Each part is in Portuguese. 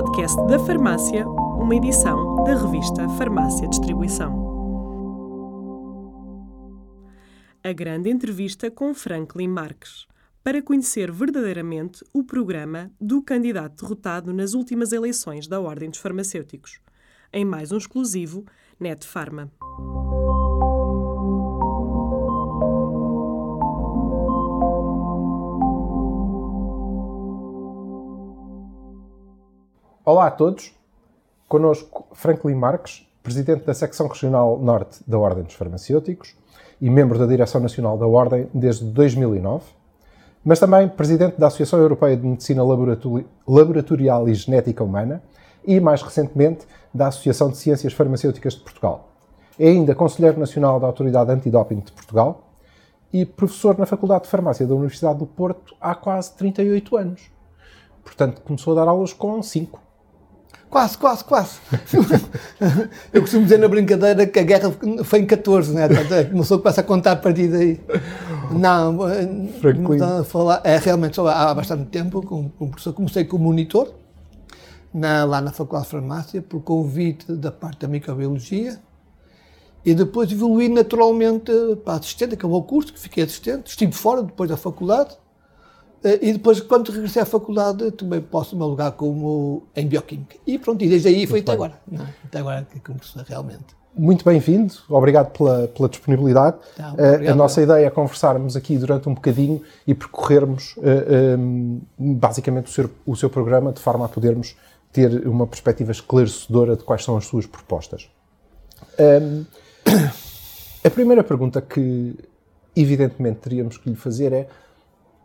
podcast da Farmácia, uma edição da revista Farmácia Distribuição. A grande entrevista com Franklin Marques, para conhecer verdadeiramente o programa do candidato derrotado nas últimas eleições da Ordem dos Farmacêuticos, em mais um exclusivo Net Pharma. Olá a todos. Conosco Franklin Marques, presidente da secção regional norte da Ordem dos Farmacêuticos e membro da direção nacional da Ordem desde 2009, mas também presidente da Associação Europeia de Medicina Laboratorial e Genética Humana e, mais recentemente, da Associação de Ciências Farmacêuticas de Portugal. É ainda Conselheiro Nacional da Autoridade Antidoping de Portugal e professor na Faculdade de Farmácia da Universidade do Porto há quase 38 anos. Portanto, começou a dar aulas com 5. Quase, quase, quase. Eu costumo dizer na brincadeira que a guerra foi em 14, né? Começou, começa a contar a partir daí. Não, a falar, é realmente só há bastante tempo, como, como professor, comecei como monitor, na, lá na Faculdade de Farmácia, por convite da parte da microbiologia, e depois evolui naturalmente para assistente, acabou o curso, que fiquei assistente, estive fora depois da faculdade, eh, e depois, quando regressei à faculdade, também posso me alugar como em Bioquímica. E pronto, e desde aí foi até agora. Não, até agora que começou realmente. Muito bem-vindo, obrigado pela, pela disponibilidade. Tá, a nossa ideia é conversarmos aqui durante um bocadinho e percorrermos uh, eh, um, ehm, basicamente o seu, o seu programa de forma a podermos ter uma perspectiva esclarecedora de quais são as suas propostas. Um, ehm, a primeira pergunta que, evidentemente, teríamos que lhe fazer é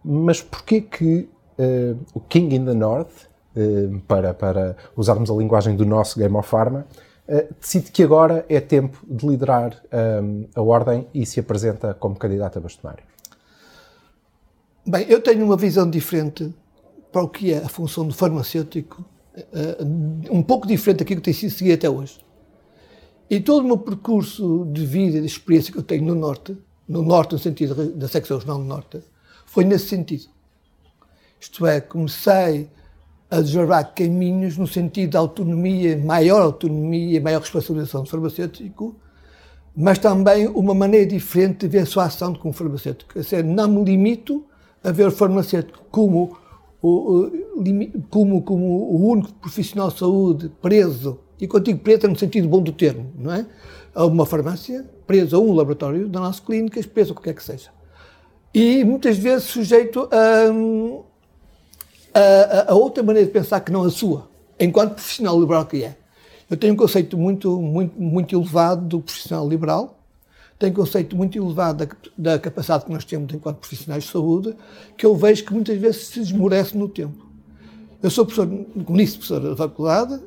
mas porquê que uh, o King in the North, uh, para, para usarmos a linguagem do nosso Game of Pharma, uh, decide que agora é tempo de liderar um, a Ordem e se apresenta como candidato a bastonário? Bem, eu tenho uma visão diferente para o que é a função do farmacêutico, um pouco diferente daquilo que tem sido seguido até hoje. E todo o meu percurso de vida e de experiência que eu tenho no Norte, no Norte no sentido da secção regional do Norte, foi nesse sentido. Isto é, comecei a desbravar caminhos no sentido de autonomia, maior autonomia, maior responsabilização do farmacêutico, mas também uma maneira diferente de ver a sua ação como farmacêutico. Quer dizer, não me limito a ver o farmacêutico como o, como, como o único profissional de saúde preso, e contigo preso no sentido bom do termo, não é? A uma farmácia, preso a um laboratório da nossa clínica, preso a qualquer que seja e muitas vezes sujeito a, a, a, outra maneira de pensar que não a sua, enquanto profissional liberal que é. Eu tenho um conceito muito, muito, muito elevado do profissional liberal, tenho um conceito muito elevado da, da capacidade que nós temos enquanto profissionais de saúde, que eu vejo que muitas vezes se esmorece no tempo. Eu sou professor, como disse, professor da faculdade,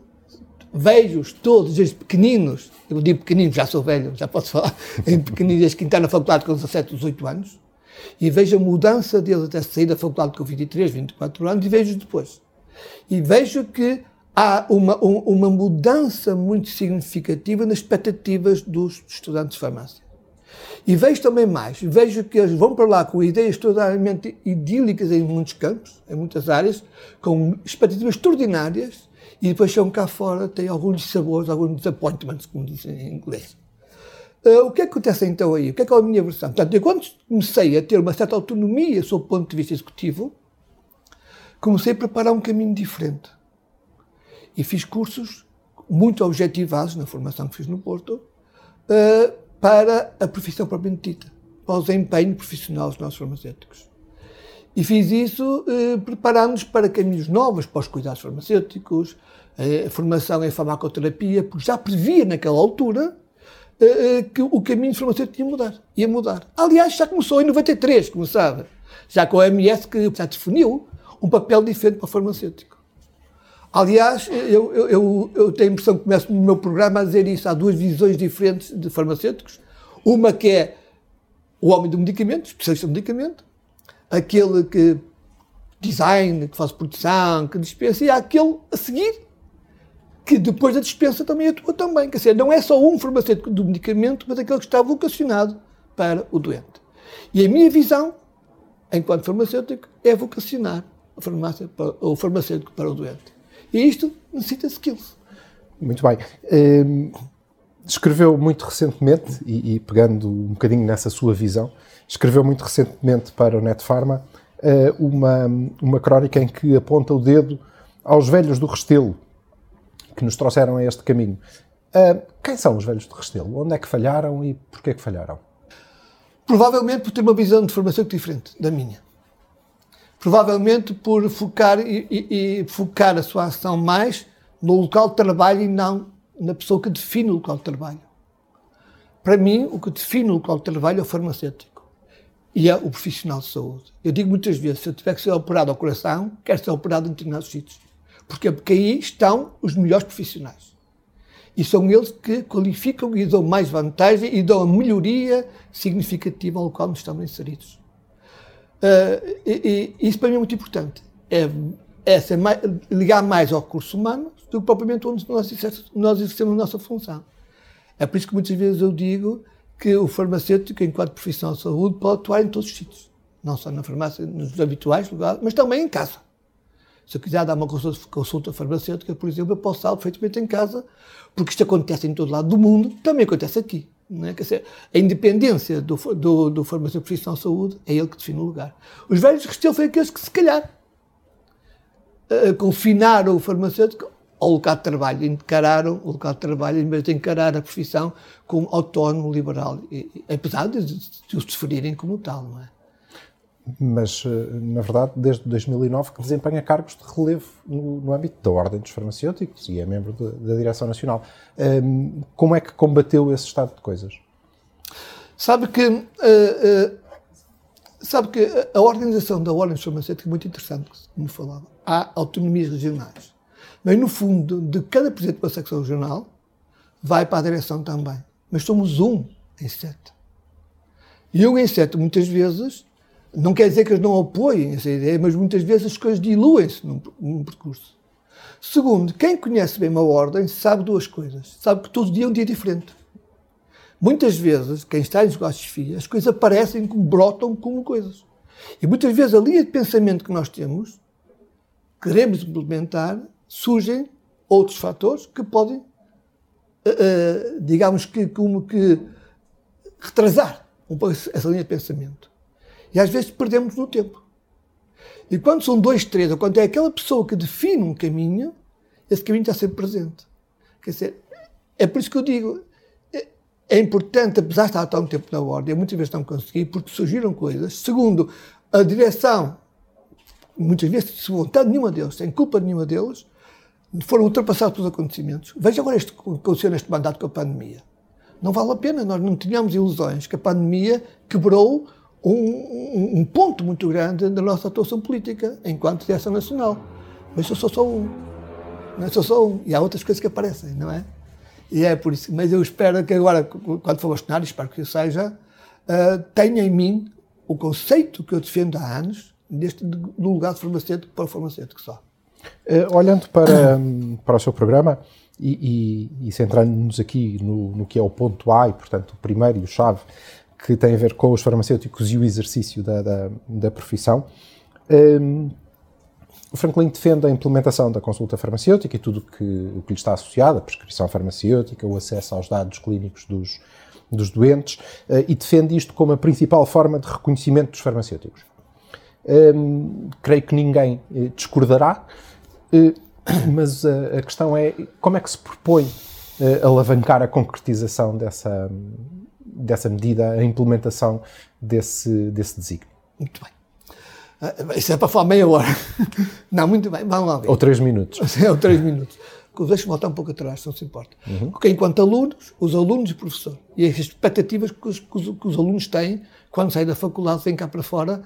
vejo-os todos, desde pequeninos, eu digo pequeninos, já sou velho, já posso falar, em pequeninos, desde que entrar na faculdade com 17, 18 anos, e vejo a mudança deles até sair da faculdade com 23, 24 anos e vejo depois. E vejo que há uma, uma mudança muito significativa nas expectativas dos estudantes de farmácia. E vejo também mais, vejo que eles vão para lá com ideias totalmente idílicas em muitos campos, em muitas áreas, com expectativas extraordinárias, e depois chegam cá fora, têm alguns sabores, alguns disappointments, como dizem em inglês. Uh, o que é que acontece então aí? O que é que é a minha versão? Portanto, eu quando comecei a ter uma certa autonomia sob o ponto de vista executivo, comecei a preparar um caminho diferente. E fiz cursos muito objetivados na formação que fiz no Porto uh, para a profissão propriamente dita, para o desempenho profissional dos nossos farmacêuticos. E fiz isso uh, preparando-nos para caminhos novos, para os cuidados farmacêuticos, a formação em farmacoterapia, porque já previa naquela altura que o caminho farmacêutico ia mudar. Ia mudar. Aliás, já começou em 93, como sabe. Já com a OMS que já definiu um papel diferente para o farmacêutico. Aliás, eu, eu, eu, eu tenho a impressão que começo no meu programa a dizer isso. Há duas visões diferentes de farmacêuticos. Uma que é o homem do medicamento, especialista do medicamento, aquele que design, que faz produção, que dispensa, e há aquele a seguir que depois da dispensa também atua também. Quer dizer, não é só um farmacêutico do medicamento, mas aquele que está vocacionado para o doente. E a minha visão, enquanto farmacêutico, é vocacionar a farmácia para, o farmacêutico para o doente. E isto necessita skills. Muito bem. Um, escreveu muito recentemente, e, e, pegando um bocadinho nessa sua visão, escreveu muito recentemente para o Net Pharma uh, uma, uma crónica em que aponta o dedo aos velhos do Restelo, que nos trouxeram a este caminho. Uh, quem são os velhos do Restelo? Onde é que falharam e porquê que falharam? Provavelmente por ter uma visão de formação diferente da minha. Provavelmente por focar e, e, e focar a sua ação mais no local de trabalho e não na pessoa que define o local de trabalho. Para mim, o que define o local de trabalho é o farmacêutico e é o profissional de saúde. Eu digo muitas vezes, se eu tiver que ser operado ao coração, quero ser operado em determinados sítios. Porquê? Porque aí estão os melhores profissionais. E são eles que qualificam e dão mais vantagem e dão a melhoria significativa ao local onde estamos inseridos. Uh, e, e, isso para mim é muito importante. É, é mais, ligar mais ao recurso humano do que propriamente onde nós, nós exercemos a nossa função. É por isso que muitas vezes eu digo que o farmacêutico, enquanto profissão de saúde, pode atuar em todos os sítios. Não só na farmácia, nos habituais lugares, mas também em casa. Se eu quiser dar uma consulta farmacêutica, por exemplo, eu posso dar perfeitamente em casa, porque isto acontece em todo lado do mundo, também acontece aqui. É? Dizer, a independência do, do, do farmacêutico profissional de saúde é ele que define o lugar. Os velhos Restelo foi aqueles que, se calhar, uh, confinaram o farmacêutico ao local de trabalho, encararam o local de trabalho, em vez de encarar a profissão como autónomo, liberal, e, apesar de, de os definirem como tal, não é? Mas, eh, na verdade, desde 2009 que desempenha cargos de relevo no, no âmbito da Ordem dos Farmacêuticos e é membro de, da Direção Nacional. Um, como é que combateu esse estado de coisas? Sabe que, uh, uh, sabe que a organização da Ordem dos Farmacêuticos é muito interessante, como falava. Há autonomias regionais mas, no fundo, de cada presidente de uma secção regional, vai para a direção também. Mas somos um em sete. E um em sete, muitas vezes, não quer dizer que eles não apoiem essa ideia, mas muitas vezes as coisas diluem-se num, num, percurso. Segundo, quem conhece bem uma ordem sabe duas coisas. Sabe que todo dia é um dia diferente. Muitas vezes, quem está em negócios de FIA, as coisas aparecem como brotam como coisas. E muitas vezes a linha de pensamento que nós temos, queremos implementar, surgem outros fatores que podem, uh, uh, digamos que, como que, retrasar essa linha de pensamento. E às vezes perdemos no tempo. E quando são dois, três, ou quando é aquela pessoa que define um caminho, esse caminho está sempre presente. Quer dizer, é por isso que eu digo, é, é importante, apesar de estar há tão tempo na ordem, muitas vezes não consegui, porque surgiram coisas. Segundo, a direção, muitas vezes, sem vontade nenhuma deles, sem culpa nenhuma deles, foram ultrapassados pelos acontecimentos. Veja agora isto que aconteceu neste mandato com a pandemia. Não vale a pena, nós não tínhamos ilusões que a pandemia quebrou um, um, ponto muito grande da nossa atuação política enquanto direção nacional. Mas eu sou só um. Não é? sou só um. E há outras coisas que aparecem, não é? E é por isso. Mas eu espero que agora, quando for bastonar, espero que seja, uh, tenha em mim o conceito que eu defendo há anos, deste, do lugar de farmacêutico para o farmacêutico só. Uh, olhando para, para o seu programa e, e, e centrando-nos aqui no, no, que é o ponto A, e portanto o primeiro e o chave, que tem a ver com os farmacêuticos e o exercício da, da, da profissão, um, o Franklin defende a implementação da consulta farmacêutica e tudo que, o que lhe está associado, a prescrição farmacêutica, o acesso aos dados clínicos dos, dos doentes, uh, e defende isto como a principal forma de reconhecimento dos farmacêuticos. Um, creio que ninguém uh, discordará. Eh, mas a, a, questão é como é que se propõe uh, alavancar a concretização dessa, dessa medida, a implementação desse, desse desígnio. Muito bem. Uh, isso é para falar meia hora. Não, muito bem, vamos lá ver. Ou três minutos. Ou três minutos. Deixa-me voltar um pouco atrás, se não se importa. Uhum. Porque enquanto alunos, os alunos e o professor, e as expectativas que os, que os, que os alunos têm quando saem da faculdade, vêm cá para fora,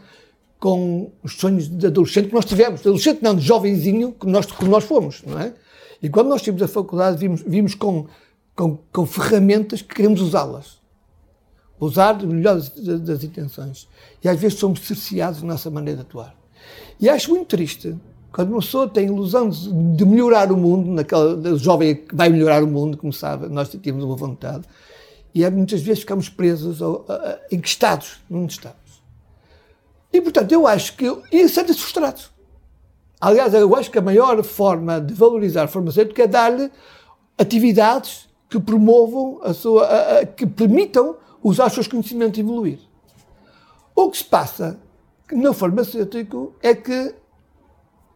com os sonhos de adolescente que nós tivemos. De adolescente não, de jovenzinho que nós, que nós fomos, não é? E quando nós tínhamos a faculdade, vimos, vimos com, com, com ferramentas que queremos usá-las. Usar o melhor das, intenções. E às vezes somos cerceados na nossa maneira de atuar. E acho muito triste quando uma pessoa tem a ilusão de, de melhorar o mundo, naquela, jovem que vai melhorar o mundo, como sabe, nós temos uma vontade, e muitas vezes ficamos presos, ou, enquistados num estado. E, portanto, eu acho que. E sentem-se frustrados. Aliás, eu acho que a maior forma de valorizar o farmacêutico é dar-lhe atividades que promovam a sua, a, a, que permitam usar os seus conhecimentos e evoluir. O que se passa no farmacêutico é que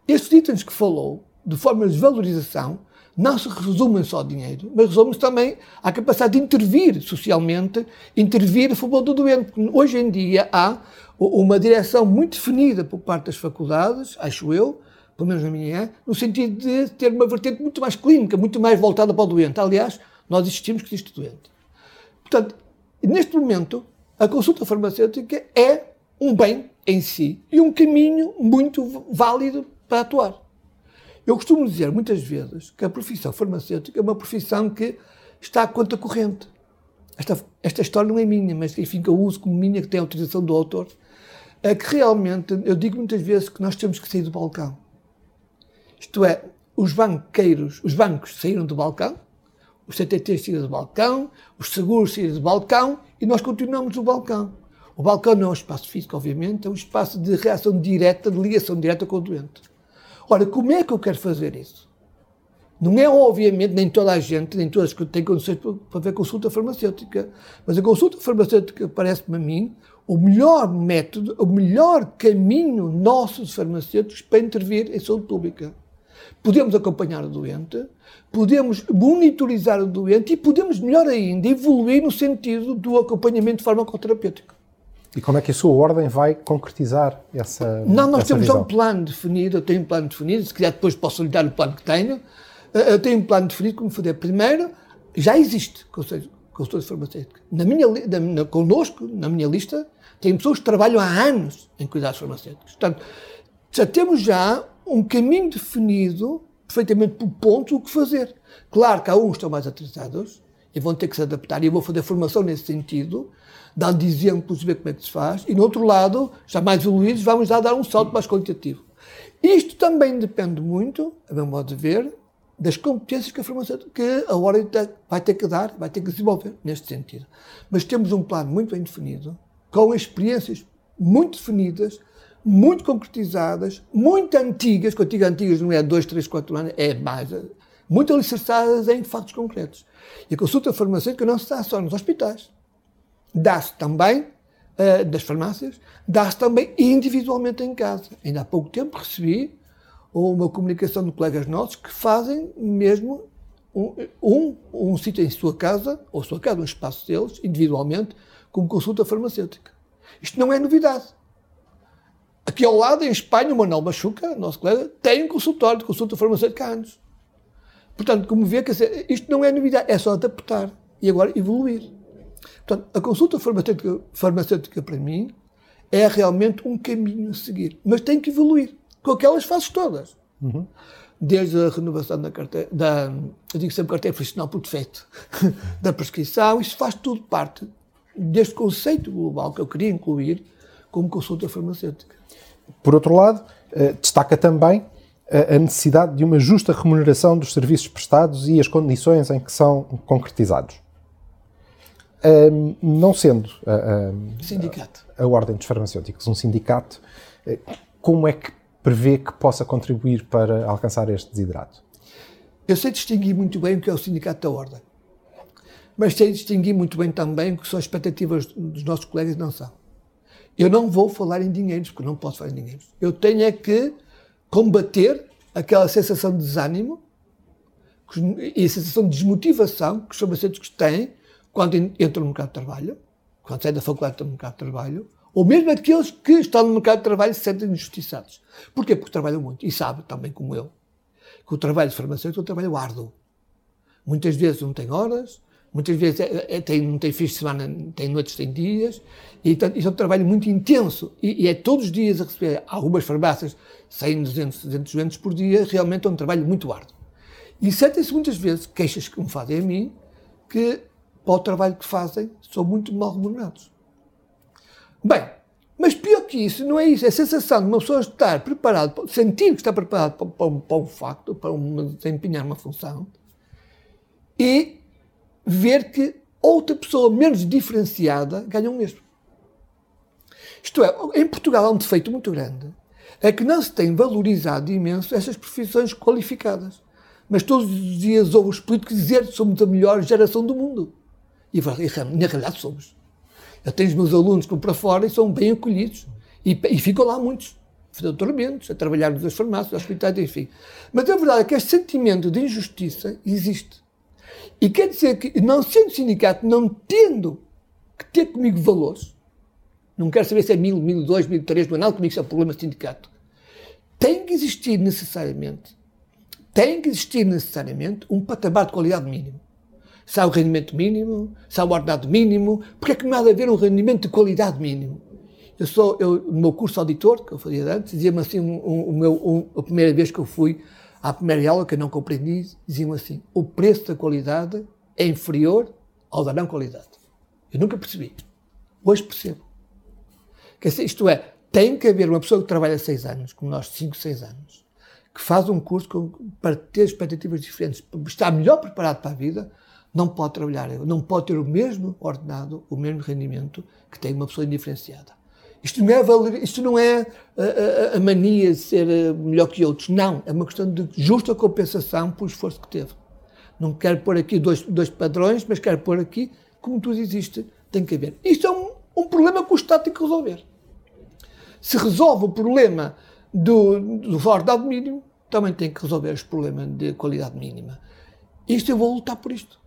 estes itens que falou, de forma de valorização, não se resumem só a dinheiro, mas resumem-se também à capacidade de intervir socialmente, intervir a favor do doente. Hoje em dia há uma direção muito definida por parte das faculdades, acho eu, pelo menos na minha é, no sentido de ter uma vertente muito mais clínica, muito mais voltada para o doente. Aliás, nós existimos que existe doente. Portanto, neste momento, a consulta farmacêutica é um bem em si e um caminho muito válido para atuar. Eu costumo dizer muitas vezes que a profissão farmacêutica é uma profissão que está à conta corrente. Esta, esta história não é minha, mas enfim, que eu uso como minha, que tem autorização do autor. É que realmente, eu digo muitas vezes que nós temos que sair do balcão. Isto é, os banqueiros, os bancos saíram do balcão, os CTTs saíram do balcão, os seguros saíram do balcão e nós continuamos no balcão. O balcão não é um espaço físico, obviamente, é um espaço de reação direta, de ligação direta com o doente. Ora, como é que eu quero fazer isso? Não é, obviamente, nem toda a gente, nem todas têm condições para fazer consulta farmacêutica. Mas a consulta farmacêutica parece-me a mim o melhor método, o melhor caminho nosso de farmacêuticos para intervir em saúde pública. Podemos acompanhar o doente, podemos monitorizar o doente e podemos, melhor ainda, evoluir no sentido do acompanhamento farmacoterapêutico. E como é que a sua ordem vai concretizar essa Não, nós essa temos visão? um plano definido, eu tenho um plano definido, se quiser depois posso lhe dar o plano que tenho. Eh, eu tenho um plano definido como fazer. Primeiro, já existe consultores farmacêuticos. Na minha, na, na, connosco, na minha lista, tem pessoas que trabalham há anos em cuidados farmacêuticos. Portanto, já temos já um caminho definido, perfeitamente por pontos, o que fazer. Claro que há uns que estão mais atrasados e vão ter que se adaptar, e eu vou fazer formação nesse sentido, dando exemplos ver como é que se faz, e no outro lado, já mais evoluídos, vamos já dar um salto mais qualitativo. Isto também depende muito, a meu modo de ver, das competências que a formação, que a ordem vai ter que dar, vai ter que desenvolver neste sentido. Mas temos um plano muito bem definido, com experiências muito definidas, muito concretizadas, muito antigas, quando digo antigas não é dois, três, quatro anos, é mais, muito alicerçadas em fatos concretos. E a consulta farmacêutica não se dá só nos hospitais. Dá-se também uh, das farmácias, dá-se também individualmente em casa. Ainda há pouco tempo recebi uma comunicação de colegas nossos que fazem mesmo um, um, um sítio em sua casa, ou sua casa, um espaço deles, individualmente, como consulta farmacêutica. Isto não é novidade. Aqui ao lado, em Espanha, o Manuel Machuca, nosso colega, tem um consultório de consulta farmacêutica há anos. Portanto, como vê, dizer, isto não é novidade, é só adaptar e agora evoluir. Portanto, a consulta farmacêutica, farmacêutica para mim é realmente um caminho a seguir, mas tem que evoluir com aquelas fases todas. Uhum. Desde a renovação da carteira, da, eu digo sempre carteira profissional por defeito, da prescrição, isso faz tudo parte deste conceito global que eu queria incluir como consulta farmacêutica. Por outro lado, eh, destaca também a necessidade de uma justa remuneração dos serviços prestados e as condições em que são concretizados. Não sendo a, a, sindicato. A, Ordem dos Farmacêuticos um sindicato, eh, como é que prevê que possa contribuir para alcançar este desiderato? Eu sei distinguir muito bem o que é o sindicato da Ordem, mas sei distinguir muito bem também o que são as expectativas dos nossos colegas e não são. Eu não vou falar em dinheiros, porque não posso falar em dinheiros. Eu tenho é que combater aquela sensação de desânimo e a sensação de desmotivação que os farmacêuticos têm quando entram no mercado de trabalho, quando saem da faculdade no mercado de trabalho, ou mesmo aqueles que estão no mercado de trabalho se sentem injustiçados. Porquê? Porque trabalham muito e sabem, também como eu, que o trabalho de farmacêutico é um trabalho árduo. Muitas vezes não tem horas, muitas vezes é, é, não tem fins de semana, tem noites, tem dias, e portanto, isso é um trabalho muito intenso, e, e é todos os dias a receber, algumas farmácias, 100, 200, 200 doentes por dia, realmente é um trabalho muito árduo. E sentem-se muitas vezes queixas que me fazem a mim, que para o trabalho que fazem são muito mal remunerados. Bem, mas pior que isso, não é isso, é a sensação de uma pessoa estar preparada, sentir que está preparada para, para, um, para um facto, para uma, desempenhar uma função, e ver que outra pessoa menos diferenciada ganha o mesmo. Isto é, em Portugal há um defeito muito grande, é que não se tem valorizado imenso essas profissões qualificadas. Mas todos os dias ouvo os políticos dizer que somos a melhor geração do mundo. E, na realidade somos. Eu tenho os meus alunos que vão para fora e são bem acolhidos. E, e ficam lá muitos, doutoramentos, a trabalhar nas farmácias, nos hospitais, enfim. Mas a verdade é que este sentimento de injustiça existe. E quer dizer que, não sendo sindicato, não tendo que ter comigo valores, não quero saber se é mil, mil, dois, mil, três, não é comigo, isso é um problema de sindicato. Tem que existir necessariamente, tem que existir necessariamente um patamar de qualidade mínimo. Se há o rendimento mínimo, se há o ordenado mínimo, porque é que não há de haver um rendimento de qualidade mínimo? Eu sou, eu, no meu curso auditor, que eu fazia antes, dizia-me assim, um, um, um, a primeira vez que eu fui à primeira aula, que eu não compreendi, diziam assim, o preço da qualidade é inferior ao da não qualidade. Eu nunca percebi. Hoje percebo. Isto é, tem que haver uma pessoa que trabalha seis anos, como nós, cinco, seis anos, que faz um curso com, para ter expectativas diferentes, para estar melhor preparado para a vida, não pode trabalhar, não pode ter o mesmo ordenado, o mesmo rendimento que tem uma pessoa indiferenciada. Isto não é, valer, isto não é a, a, a, mania de ser eh, melhor que outros. Não. É uma questão de justa compensação pelo esforço que teve. Não quero pôr aqui dois, dois padrões, mas quero pôr aqui, como tudo existe, tem que haver. Isto é um, um problema que o Estado tem que resolver. Se resolve o problema do, do ordenado mínimo, também tem que resolver os problemas de qualidade mínima. Isto eu vou lutar por isto.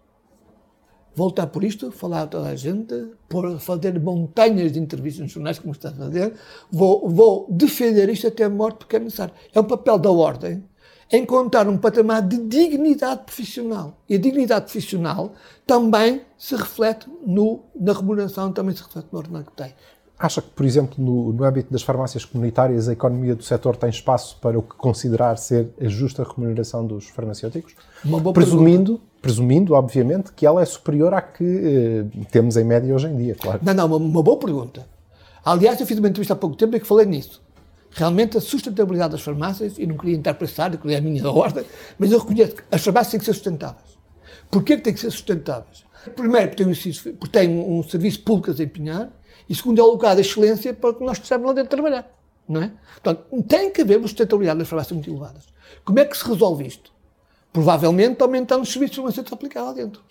Vou lutar por isto, falar a toda a gente, por fazer montanhas de entrevistas nos jornais, como está a fazer. Vou, vou defender isto até a morte, porque é necessário. É um papel da ordem encontrar um patamar de dignidade profissional. E a dignidade profissional também se reflete no, na remuneração, também se reflete no ordenado que tem. Acha que, por exemplo, no, no âmbito das farmácias comunitárias, a economia do setor tem espaço para o que considerar ser a justa remuneração dos farmacêuticos? presumindo, pergunta. Presumindo, obviamente, que ela é superior à que eh, temos em média hoje em dia, claro. Não, não, uma, uma, boa pergunta. Aliás, eu fiz uma entrevista há pouco tempo em que falei nisso. Realmente, a sustentabilidade das farmácias, e não queria entrar para essa área, que é a minha ordem, mas eu reconheço que as farmácias têm que ser sustentáveis. Porquê que têm que ser sustentáveis? Primeiro, porque têm um, porque um serviço público a desempenhar, e segundo, é o lugar da excelência para que nós precisamos lá dentro trabalhar. Não é? Portanto, tem que haver uma sustentabilidade das farmácias muito elevadas. Como é que se resolve isto? Provavelmente aumentando os serviços de farmacêuticos aplicados lá dentro.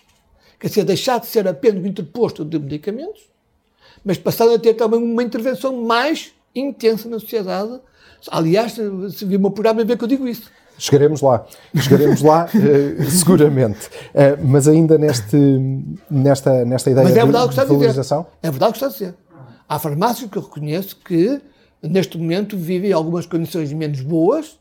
Quer dizer, deixar de ser apenas um interposto de medicamentos, mas passar a ter também uma intervenção mais intensa na sociedade. Aliás, se vir o meu programa, vê que eu digo isso. Chegaremos lá, chegaremos lá uh, seguramente. Uh, mas ainda neste, nesta, nesta ideia mas é verdade de, que de valorização. Dizer. É verdade o que está a dizer. Há farmácias que eu reconheço que, neste momento, vivem algumas condições menos boas,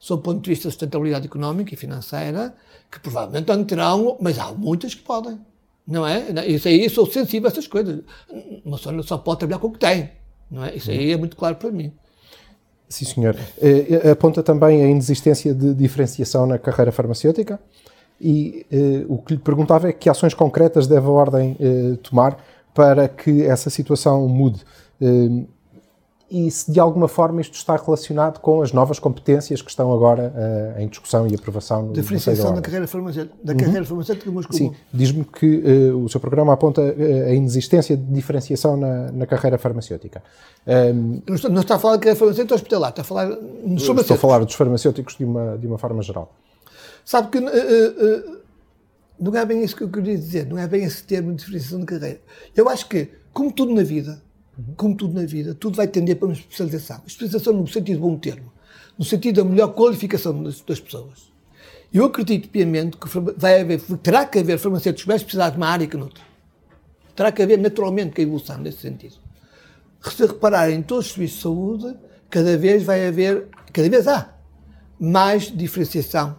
sob o ponto de vista da sustentabilidade económica e financeira, que provavelmente não terão, mas há muitas que podem. Não é? Isso aí, eu sou sensível a essas coisas. Uma pessoa só pode trabalhar com o que tem. Não é? Isso aí é muito claro para mim. Sim, senhor. Eh, aponta também a inexistência de diferenciação na carreira farmacêutica e eh, o que lhe perguntava é que ações concretas deve a Ordem eh, tomar para que essa situação mude e se de alguma forma isto está relacionado com as novas competências que estão agora uh, em discussão e aprovação no Diferenciação da carreira farmacêutica, da uhum. carreira farmacêutica mas Sim, diz-me que uh, o seu programa aponta uh, a inexistência de diferenciação na, na carreira farmacêutica. Um, não, está, não, está, a falar de carreira farmacêutica hospitalar, está a falar dos farmacêuticos. Estou a falar dos farmacêuticos de uma, de uma forma geral. Sabe que não é bem isso que eu queria dizer, não é bem esse termo de diferenciação de carreira. Eu acho que, como tudo na vida, como tudo na vida, tudo vai tender para uma especialização. Especialização no sentido bom termo, no sentido da melhor qualificação das, das pessoas. Eu acredito piamente que vai haver, terá que haver farmacêuticos mais especializados numa área que noutra. Terá que haver naturalmente que a evolução nesse sentido. Se repararem em todos os serviços de saúde, cada vez vai haver, cada vez há mais diferenciação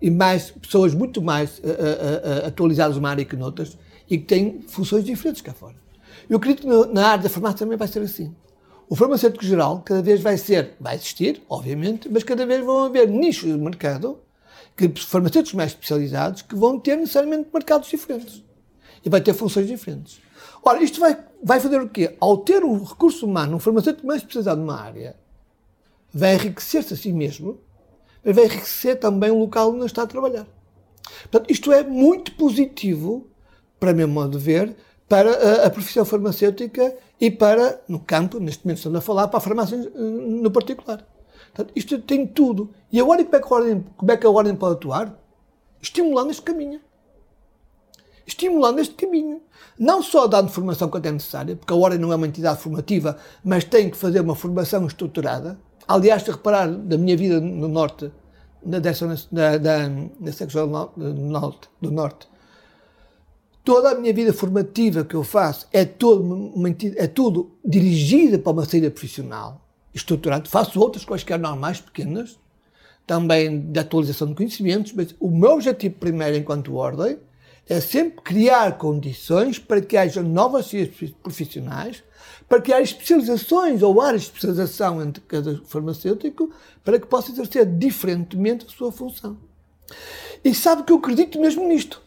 e mais pessoas muito mais uh, uh, uh, atualizadas numa área que noutras e que têm funções diferentes cá fora. Eu acredito que na área da farmácia também vai ser assim. O farmacêutico geral cada vez vai ser, vai existir, obviamente, mas cada vez vão haver nichos de mercado, que farmacêuticos mais especializados, que vão ter necessariamente mercados diferentes. E vai ter funções diferentes. Ora, isto vai, vai fazer o quê? Ao ter um recurso humano, um farmacêutico mais especializado numa área, vai enriquecer-se a si mesmo, mas vai enriquecer também o local onde está a trabalhar. Portanto, isto é muito positivo, para meu modo de ver, para a, a, profissão farmacêutica e para, no campo, neste momento estamos a falar, para a farmácia no particular. Portanto, isto tem tudo. E agora como é, que a ordem, como é que a ordem pode atuar? Estimulando este caminho. Estimulando este caminho. Não só dando formação quando é necessária, porque a ordem não é uma entidade formativa, mas tem que fazer uma formação estruturada. Aliás, se reparar da minha vida no Norte, na, dessa, na, na, na secção do norte, do norte, toda a minha vida formativa que eu faço é, uma, é tudo dirigida para uma saída profissional estruturado. Faço outras quaisquer normais, pequenas, também de atualização de conhecimentos, mas o meu objetivo primeiro, enquanto ordem, é sempre criar condições para que haja novas ciências profissionais, para que haja especializações ou áreas de especialização entre cada farmacêutico, para que possa exercer diferentemente a sua função. E sabe que eu acredito mesmo nisto.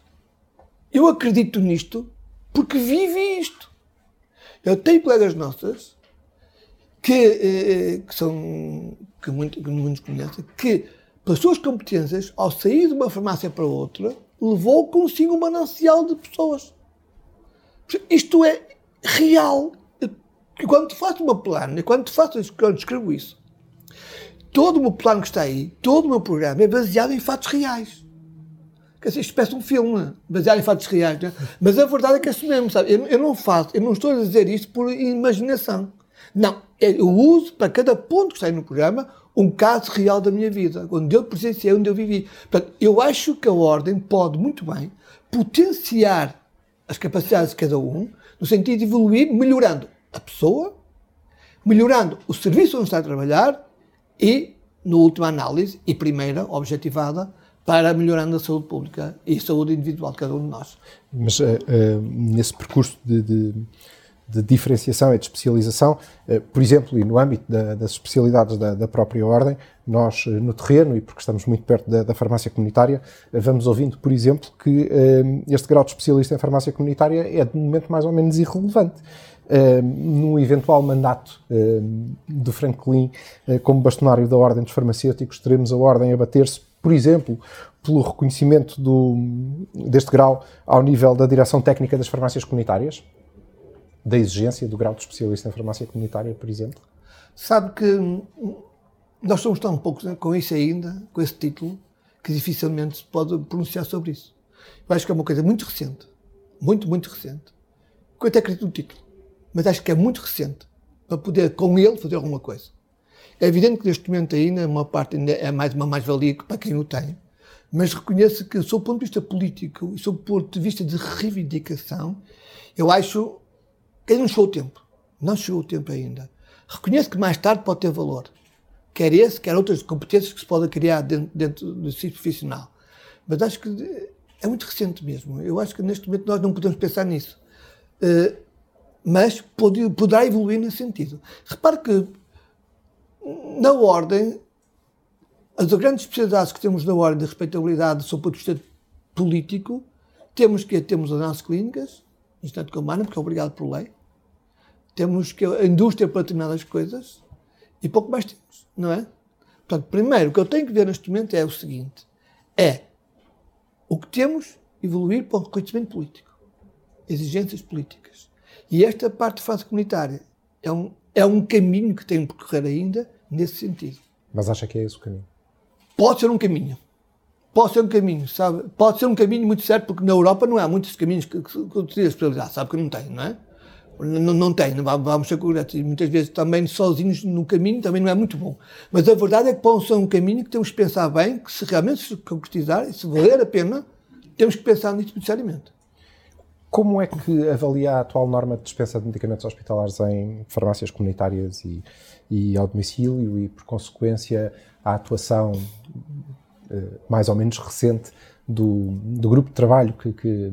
Eu acredito nisto porque vivi isto. Eu tenho colegas nossas que, eh, que são que, muito, que conhecem, que pelas suas competências, ao sair de uma farmácia para outra, levou consigo um manancial de pessoas. Isto é real. E quando faço uma plano, e quando faço quando escrevo isso, todo o meu plano que está aí, todo o meu programa é baseado em fatos reais. Quer dizer, isto um filme, baseado em fatos reais. Né? Mas a verdade é que é isso mesmo, sabe? Eu, eu, não faço, eu não estou a dizer isto por imaginação. Não, eu uso para cada ponto que aí no programa um caso real da minha vida, onde eu presenciei, onde eu vivi. Portanto, eu acho que a ordem pode muito bem potenciar as capacidades de cada um, no sentido de evoluir, melhorando a pessoa, melhorando o serviço onde está a trabalhar e, no última análise, e primeira, objetivada, para melhorando a saúde pública e a saúde individual de cada um de nós. Mas uh, uh, nesse percurso de, de, de, diferenciação e de especialização, uh, por exemplo, e no âmbito da, das especialidades da, da, própria ordem, nós no terreno, e porque estamos muito perto da, da farmácia comunitária, vamos ouvindo, por exemplo, que este grau de especialista em farmácia comunitária é de momento mais ou menos irrelevante. Uh, no eventual mandato uh, do Franklin uh, como bastonário da Ordem dos Farmacêuticos, teremos a Ordem a bater-se por exemplo, pelo reconhecimento do, deste grau ao nível da direção técnica das farmácias comunitárias? Da exigência do grau de especialista em farmácia comunitária, por exemplo? Sabe que nós somos tão poucos né, com isso ainda, com esse título, que dificilmente se pode pronunciar sobre isso. Eu acho que é uma coisa muito recente, muito, muito recente. Eu até acredito no título, mas acho que é muito recente para poder, com ele, fazer alguma coisa. É evidente que neste momento ainda uma parte ainda é mais uma mais-valia para quem o tem, mas reconheço que, sob o ponto de vista político e sob o ponto de vista de reivindicação, eu acho que ainda não chegou o tempo. Não chegou o tempo ainda. Reconheço que mais tarde pode ter valor. Quer esse, quer outras competências que se podem criar dentro, dentro do sítio profissional. Mas acho que é muito recente mesmo. Eu acho que neste momento nós não podemos pensar nisso. Uh, mas pode, poderá evoluir nesse sentido. Repare que na ordem, as grandes especialidades que temos na ordem de respeitabilidade sob o vista político, temos que temos as nossas clínicas, instante comando, porque é obrigado por lei, temos que a indústria para determinadas coisas e pouco mais temos, não é? Portanto, primeiro, o que eu tenho que ver neste momento é o seguinte: é o que temos evoluir para o reconhecimento político, exigências políticas. E esta parte de fase comunitária é um, é um caminho que tem que percorrer ainda nesse sentido. Mas acha que é esse o caminho? Pode ser um caminho. Pode ser um caminho, sabe? Pode ser um caminho muito certo, porque na Europa não há muitos caminhos que, que, que a especialidade, sabe que não tem, não é? Não, não tem, não vamos ser corretos. E muitas vezes também sozinhos no caminho também não é muito bom. Mas a verdade é que pode ser um caminho que temos que pensar bem, que se realmente se concretizar e se valer a pena, temos que pensar nisso muito seriamente. Como é que avalia a atual norma de dispensa de medicamentos hospitalares em farmácias comunitárias e, e ao domicílio e, por consequência, a atuação eh, mais ou menos recente do, do grupo de trabalho que, que,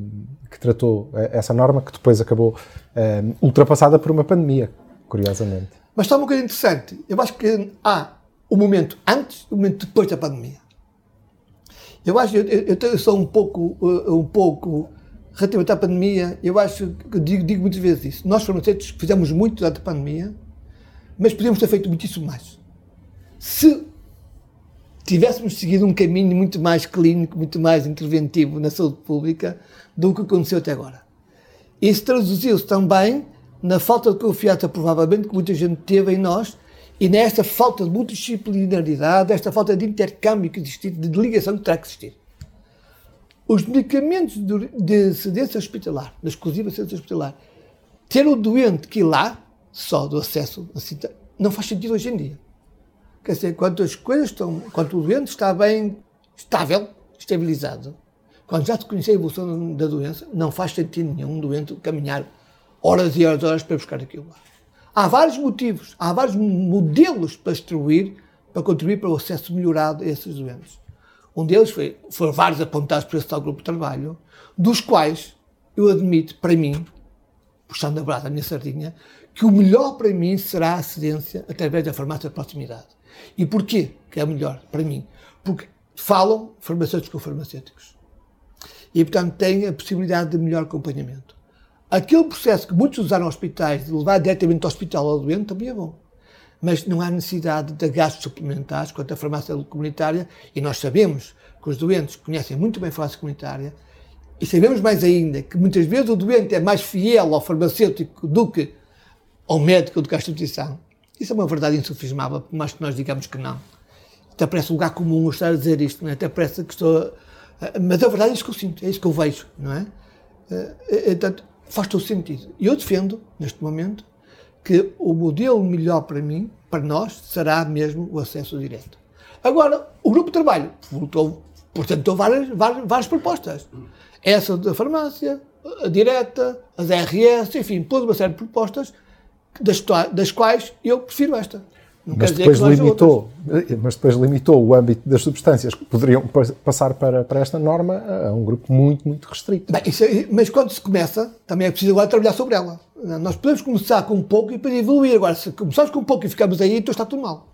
que, tratou eh, essa norma, que depois acabou eh, ultrapassada por uma pandemia, curiosamente. Mas está uma coisa interessante. Eu acho que há o momento antes e o momento depois da pandemia. Eu acho, eu, eu, eu sou um pouco, um pouco relativamente à pandemia, eu acho que digo, digo muitas vezes isso. Nós farmacêuticos fizemos muito durante a pandemia, mas podíamos ter feito muitíssimo mais. Se tivéssemos seguido um caminho muito mais clínico, muito mais interventivo na saúde pública do que aconteceu até agora. Isso traduziu-se também na falta de confiança, provavelmente, que muita gente teve em nós E nesta falta de multidisciplinaridade, esta falta de intercâmbio que existe, de ligação que terá que existir. Os medicamentos de, cedência hospitalar, da exclusiva cedência hospitalar, ter o doente que ir lá, só do acesso, assim, não faz sentido hoje em dia. Quer dizer, quando as coisas estão, quando o doente está bem estável, estabilizado, quando já se conhece a evolução da doença, não faz sentido nenhum um doente caminhar horas e horas e horas para buscar aquilo lá. Há vários motivos, há vários modelos para distribuir, para contribuir para o acesso melhorado a esses doentes. Um deles foi, foram vários apontados por esse tal grupo de trabalho, dos quais eu admito, para mim, puxando a brasa da minha sardinha, que o melhor para mim será a cedência através da farmácia de proximidade. E porquê que é o melhor para mim? Porque falam farmacêuticos com farmacêuticos. E, portanto, têm a possibilidade de melhor acompanhamento. Aquele processo que muitos usaram hospitais, de levar diretamente ao hospital ao doente, também é bom. Mas não há necessidade de gastos suplementares quanto à farmácia comunitária, e nós sabemos que os doentes conhecem muito bem a farmácia comunitária, e sabemos mais ainda que muitas vezes o doente é mais fiel ao farmacêutico do que ao médico do que à instituição. Isso é uma verdade insufismável, por mais que nós digamos que não. Até parece lugar comum estar a dizer isto, não é? até parece que estou. Mas a verdade é isso que eu sinto, é isso que eu vejo, não é? Portanto, faz todo sentido. E eu defendo, neste momento, que o modelo melhor para mim, para nós, será mesmo o acesso direto. Agora, o grupo de trabalho voltou, portanto, várias, várias, várias propostas. Essa da farmácia, a direta, as RS, enfim, pôs uma série de propostas das, das quais eu prefiro esta. Não mas depois limitou, mas depois limitou o âmbito das substâncias que poderiam passar para, para esta norma a um grupo muito, muito restrito. Bem, é, mas quando se começa, também é preciso agora trabalhar sobre ela. Nós podemos começar com um pouco e depois evoluir. Agora, se começarmos com um pouco e ficamos aí, então está tudo mal.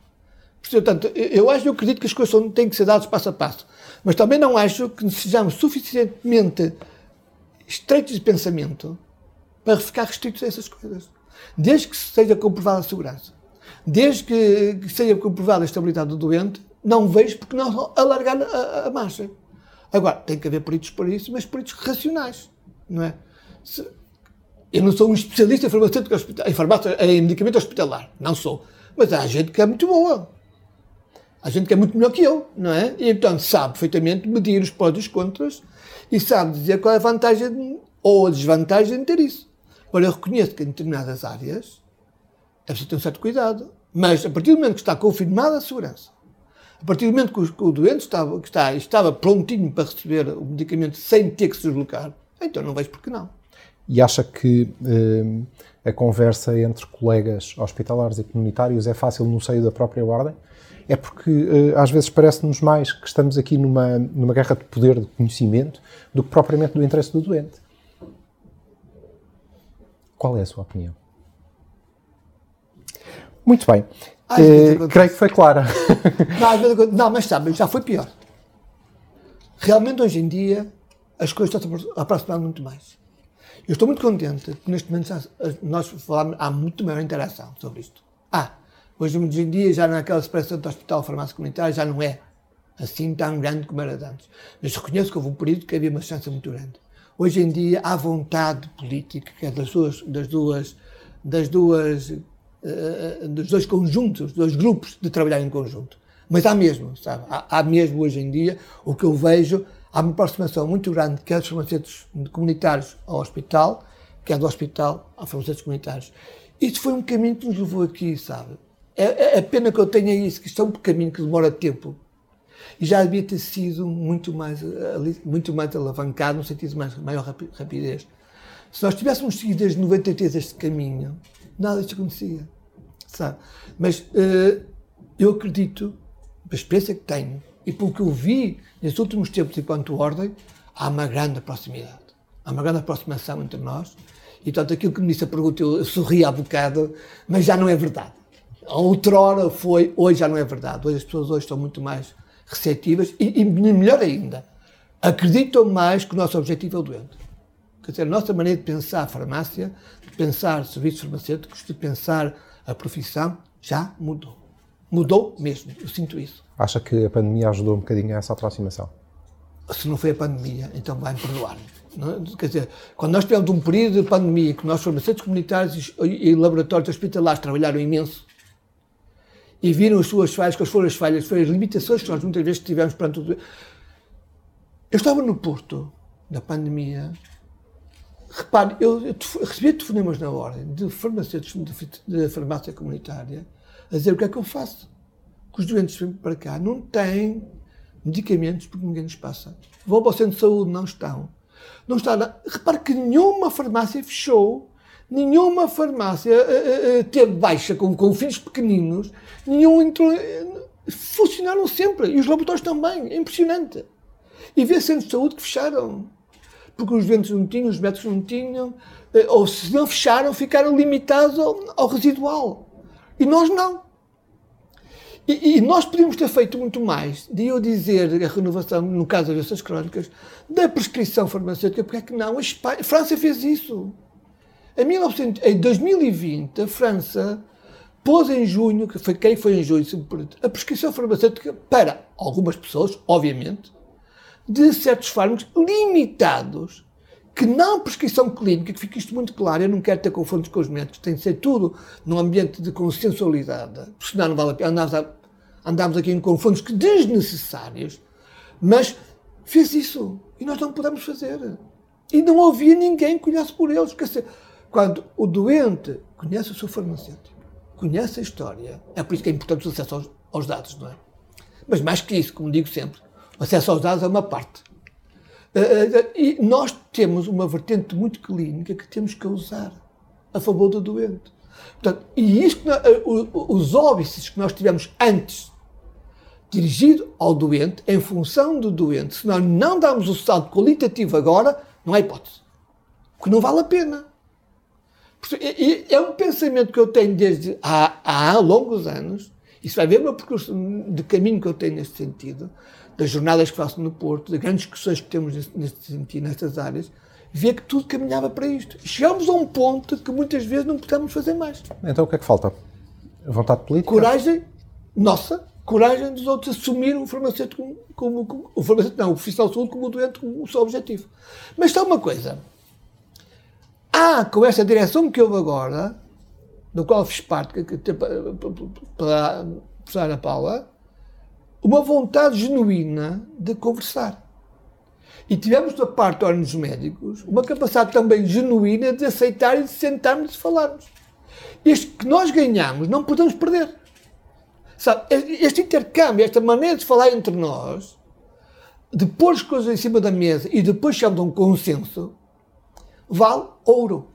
Portanto, eu acho, eu acredito que as coisas têm que ser dadas passo a passo. Mas também não acho que sejamos suficientemente estreitos de pensamento para ficar restritos a essas coisas. Desde que seja comprovada a segurança desde que, seja comprovada a estabilidade do doente, não vejo porque não alargar a, a marcha. Agora, tem que haver peritos para isso, mas peritos racionais, não é? Se, eu não sou um especialista em farmacêutico em, farmácia, em medicamento hospitalar, não sou. Mas há gente que é muito boa. Há gente que é muito melhor que eu, não é? E então sabe perfeitamente medir os prós e os contras e sabe dizer qual é a vantagem ou a desvantagem de ter isso. Agora, eu reconheço que em determinadas áreas é preciso ter um certo cuidado. Mas a partir do momento que está confirmada a segurança, a partir do momento que o, doente estava, que está, estava prontinho para receber o medicamento sem ter que se deslocar, então não vejo por que não. E acha que eh, a conversa entre colegas hospitalares e comunitários é fácil no seio da própria ordem? É porque eh, às vezes parece-nos mais que estamos aqui numa, numa guerra de poder, de conhecimento, do que propriamente do interesse do doente. Qual é a sua opinião? Muito bem. Uh, creio que foi clara. Não, não, mas sabe, já foi pior. Realmente, hoje em dia, as coisas estão a aproximar muito mais. Eu estou muito contente que neste momento nós falamos, há muito maior interação sobre isto. Ah, hoje em dia já naquela expressão do hospital farmácia comunitária já não é assim tão grande como era antes. Mas reconheço que houve um período que havia uma chance muito grande. Hoje em dia há vontade política, que é das duas, das duas, das duas dos dois conjuntos, dos dois grupos de trabalhar em conjunto. Mas há mesmo, sabe? Há, há, mesmo hoje em dia, o que eu vejo, há uma aproximação muito grande, quer dos farmacêuticos comunitários ao hospital, quer do hospital aos farmacêuticos comunitários. Isso foi um caminho que nos levou aqui, sabe? É, é pena que eu tenha isso, que isto é um caminho que demora tempo. E já devia ter sido muito mais, muito mais alavancado, no sentido de mais, maior rapidez. Se nós tivéssemos seguido desde 93 este caminho, nada disto acontecia, sabe? Mas uh, eu acredito, pela experiência que tenho e pelo que eu vi nesses últimos tempos enquanto ordem, há uma grande proximidade, há uma grande aproximação entre nós e, portanto, aquilo que me disse a pergunta, eu sorri há bocado, mas já não é verdade. Outrora foi, hoje já não é verdade. Hoje as pessoas hoje estão muito mais receptivas e, e melhor ainda, acreditam mais que o nosso objetivo é o doente. Quer dizer, a nossa maneira de pensar a farmácia, pensar serviços farmacêuticos, de pensar a profissão, já mudou. Mudou mesmo, eu sinto isso. Acha que a pandemia ajudou um bocadinho a essa aproximação? Se não foi a pandemia, então vai-me perdoar. É? Quer dizer, quando nós tivemos um período de pandemia que nós, farmacêuticos comunitários e laboratórios hospitalares trabalharam imenso, e viram as suas falhas, quais foram as falhas, foram as limitações que nós muitas vezes tivemos perante o. Eu estava no Porto, na pandemia. Repare, eu, eu recebi telefonemas na ordem de farmacêuticos de farmácia comunitária a dizer o que é que eu faço. Que os doentes vêm para cá não têm medicamentos porque ninguém nos passa. Vão para o centro de saúde, não estão. Não está. Repare que nenhuma farmácia fechou nenhuma farmácia uh, uh, teve baixa com, com filhos pequeninos, nenhum entrou, uh, funcionaram sempre, e os laboratórios também, é impressionante. E vê centros de saúde que fecharam, porque os doentes não tinham, os médicos não tinham, ou se não fecharam, ficaram limitados ao, ao residual. E nós não. E, e, nós podíamos ter feito muito mais de eu dizer a renovação, no caso doenças crónicas, da prescrição farmacêutica, porque é que não? A, Espanha, a França fez isso. Em, 1900, em 2020, a França pôs em junho, que foi quem foi em junho, a prescrição farmacêutica para algumas pessoas, obviamente, de certos fármacos limitados, que não prescrição clínica, que fica isto muito claro, eu não quero ter confrontos com os médicos, tem de ser tudo num ambiente de consensualidade, porque senão não vale a pena, andarmos, andarmos aqui em confrontos desnecessários, mas fez isso, e nós não podemos fazer. E não havia ninguém que olhasse por eles. Quer dizer, quando o doente conhece o seu farmacêutico, conhece a história, é por isso que é importante o acesso aos, aos dados, não é? Mas mais que isso, como digo sempre, o acesso aos dados é uma parte. Uh, uh, e nós temos uma vertente muito clínica que temos que usar a favor do doente. Portanto, e isto, uh, os óbices que nós tivemos antes, dirigido ao doente, em função do doente, se nós não damos o salto qualitativo agora, não há hipótese. Porque não vale a pena. É um pensamento que eu tenho desde há, há longos anos. Isso vai ver o meu percurso de caminho que eu tenho neste sentido, das jornadas que faço no Porto, das grandes discussões que temos neste sentido, nestas áreas, ver que tudo caminhava para isto. E chegamos a um ponto que muitas vezes não podemos fazer mais. Então o que é que falta? Vontade política? Coragem nossa, coragem dos outros assumir o farmacêutico como, como, o farmacêutico, não, o profissional de saúde como o doente como o seu objetivo. Mas está uma coisa, há com esta direção que houve agora, do qual fiz parte, para a professora Paula, uma vontade genuína de conversar. E tivemos da parte dos médicos uma capacidade também genuína de aceitar e de sentarmos e de falarmos. Este que nós ganhamos não podemos perder. Sabe, este intercâmbio, esta maneira de falar entre nós, de pôr as coisas em cima da mesa e depois chegarmos a um consenso, vale ouro.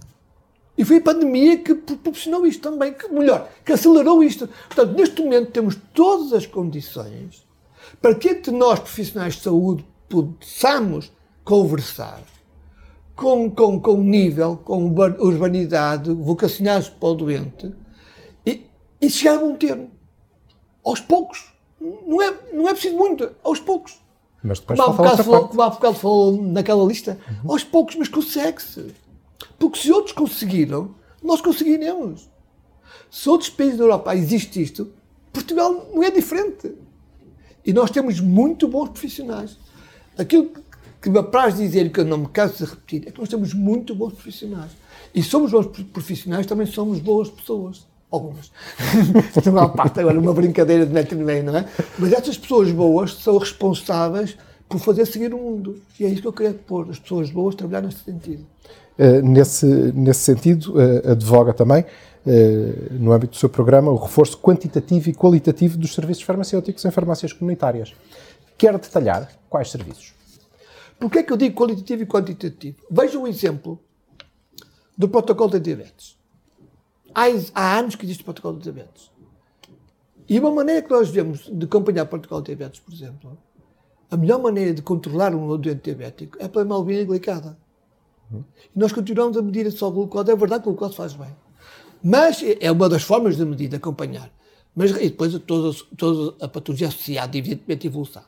E foi a pandemia que proporcionou isto também, que, melhor, que acelerou isto. Portanto, neste momento temos todas as condições para que entre nós, profissionais de saúde, possamos conversar com, com, com nível, com urbanidade, vocacionados para o doente e, e chegar a um termo. Aos poucos. Não é, não é preciso muito, aos poucos. Mas depois como há bocado falou, falou naquela lista, uhum. aos poucos, mas consegue-se. Porque se outros conseguiram, nós conseguiremos. Se outros países da Europa existe isto, Portugal não é diferente. E nós temos muito bons profissionais. Aquilo que me apraz dizer, que eu não me canso de repetir, é que nós temos muito bons profissionais. E somos bons profissionais, também somos boas pessoas. Algumas. Não há parte agora, uma brincadeira de net no meio, não é? Mas essas pessoas boas são responsáveis por fazer seguir o mundo. E é isso que eu queria pôr, as pessoas boas trabalhar nesse sentido. Uh, nesse, nesse sentido, uh, advoga também, uh, no âmbito do seu programa, o reforço quantitativo e qualitativo dos serviços farmacêuticos em farmácias comunitárias. Quer detalhar quais serviços? Porquê é que eu digo qualitativo e quantitativo? Veja o exemplo do protocolo de diabetes. Há, há anos que existe o protocolo de diabetes. E uma maneira que nós vemos de acompanhar o protocolo de diabetes, por exemplo, a melhor maneira de controlar um doente diabético é pela hemoglobina glicada. E nós continuamos a medir só glucose. É verdade que o glucose faz bem. Mas é uma das formas de medir, de acompanhar. Mas, e depois toda, toda a patologia associada, evidentemente, evolução.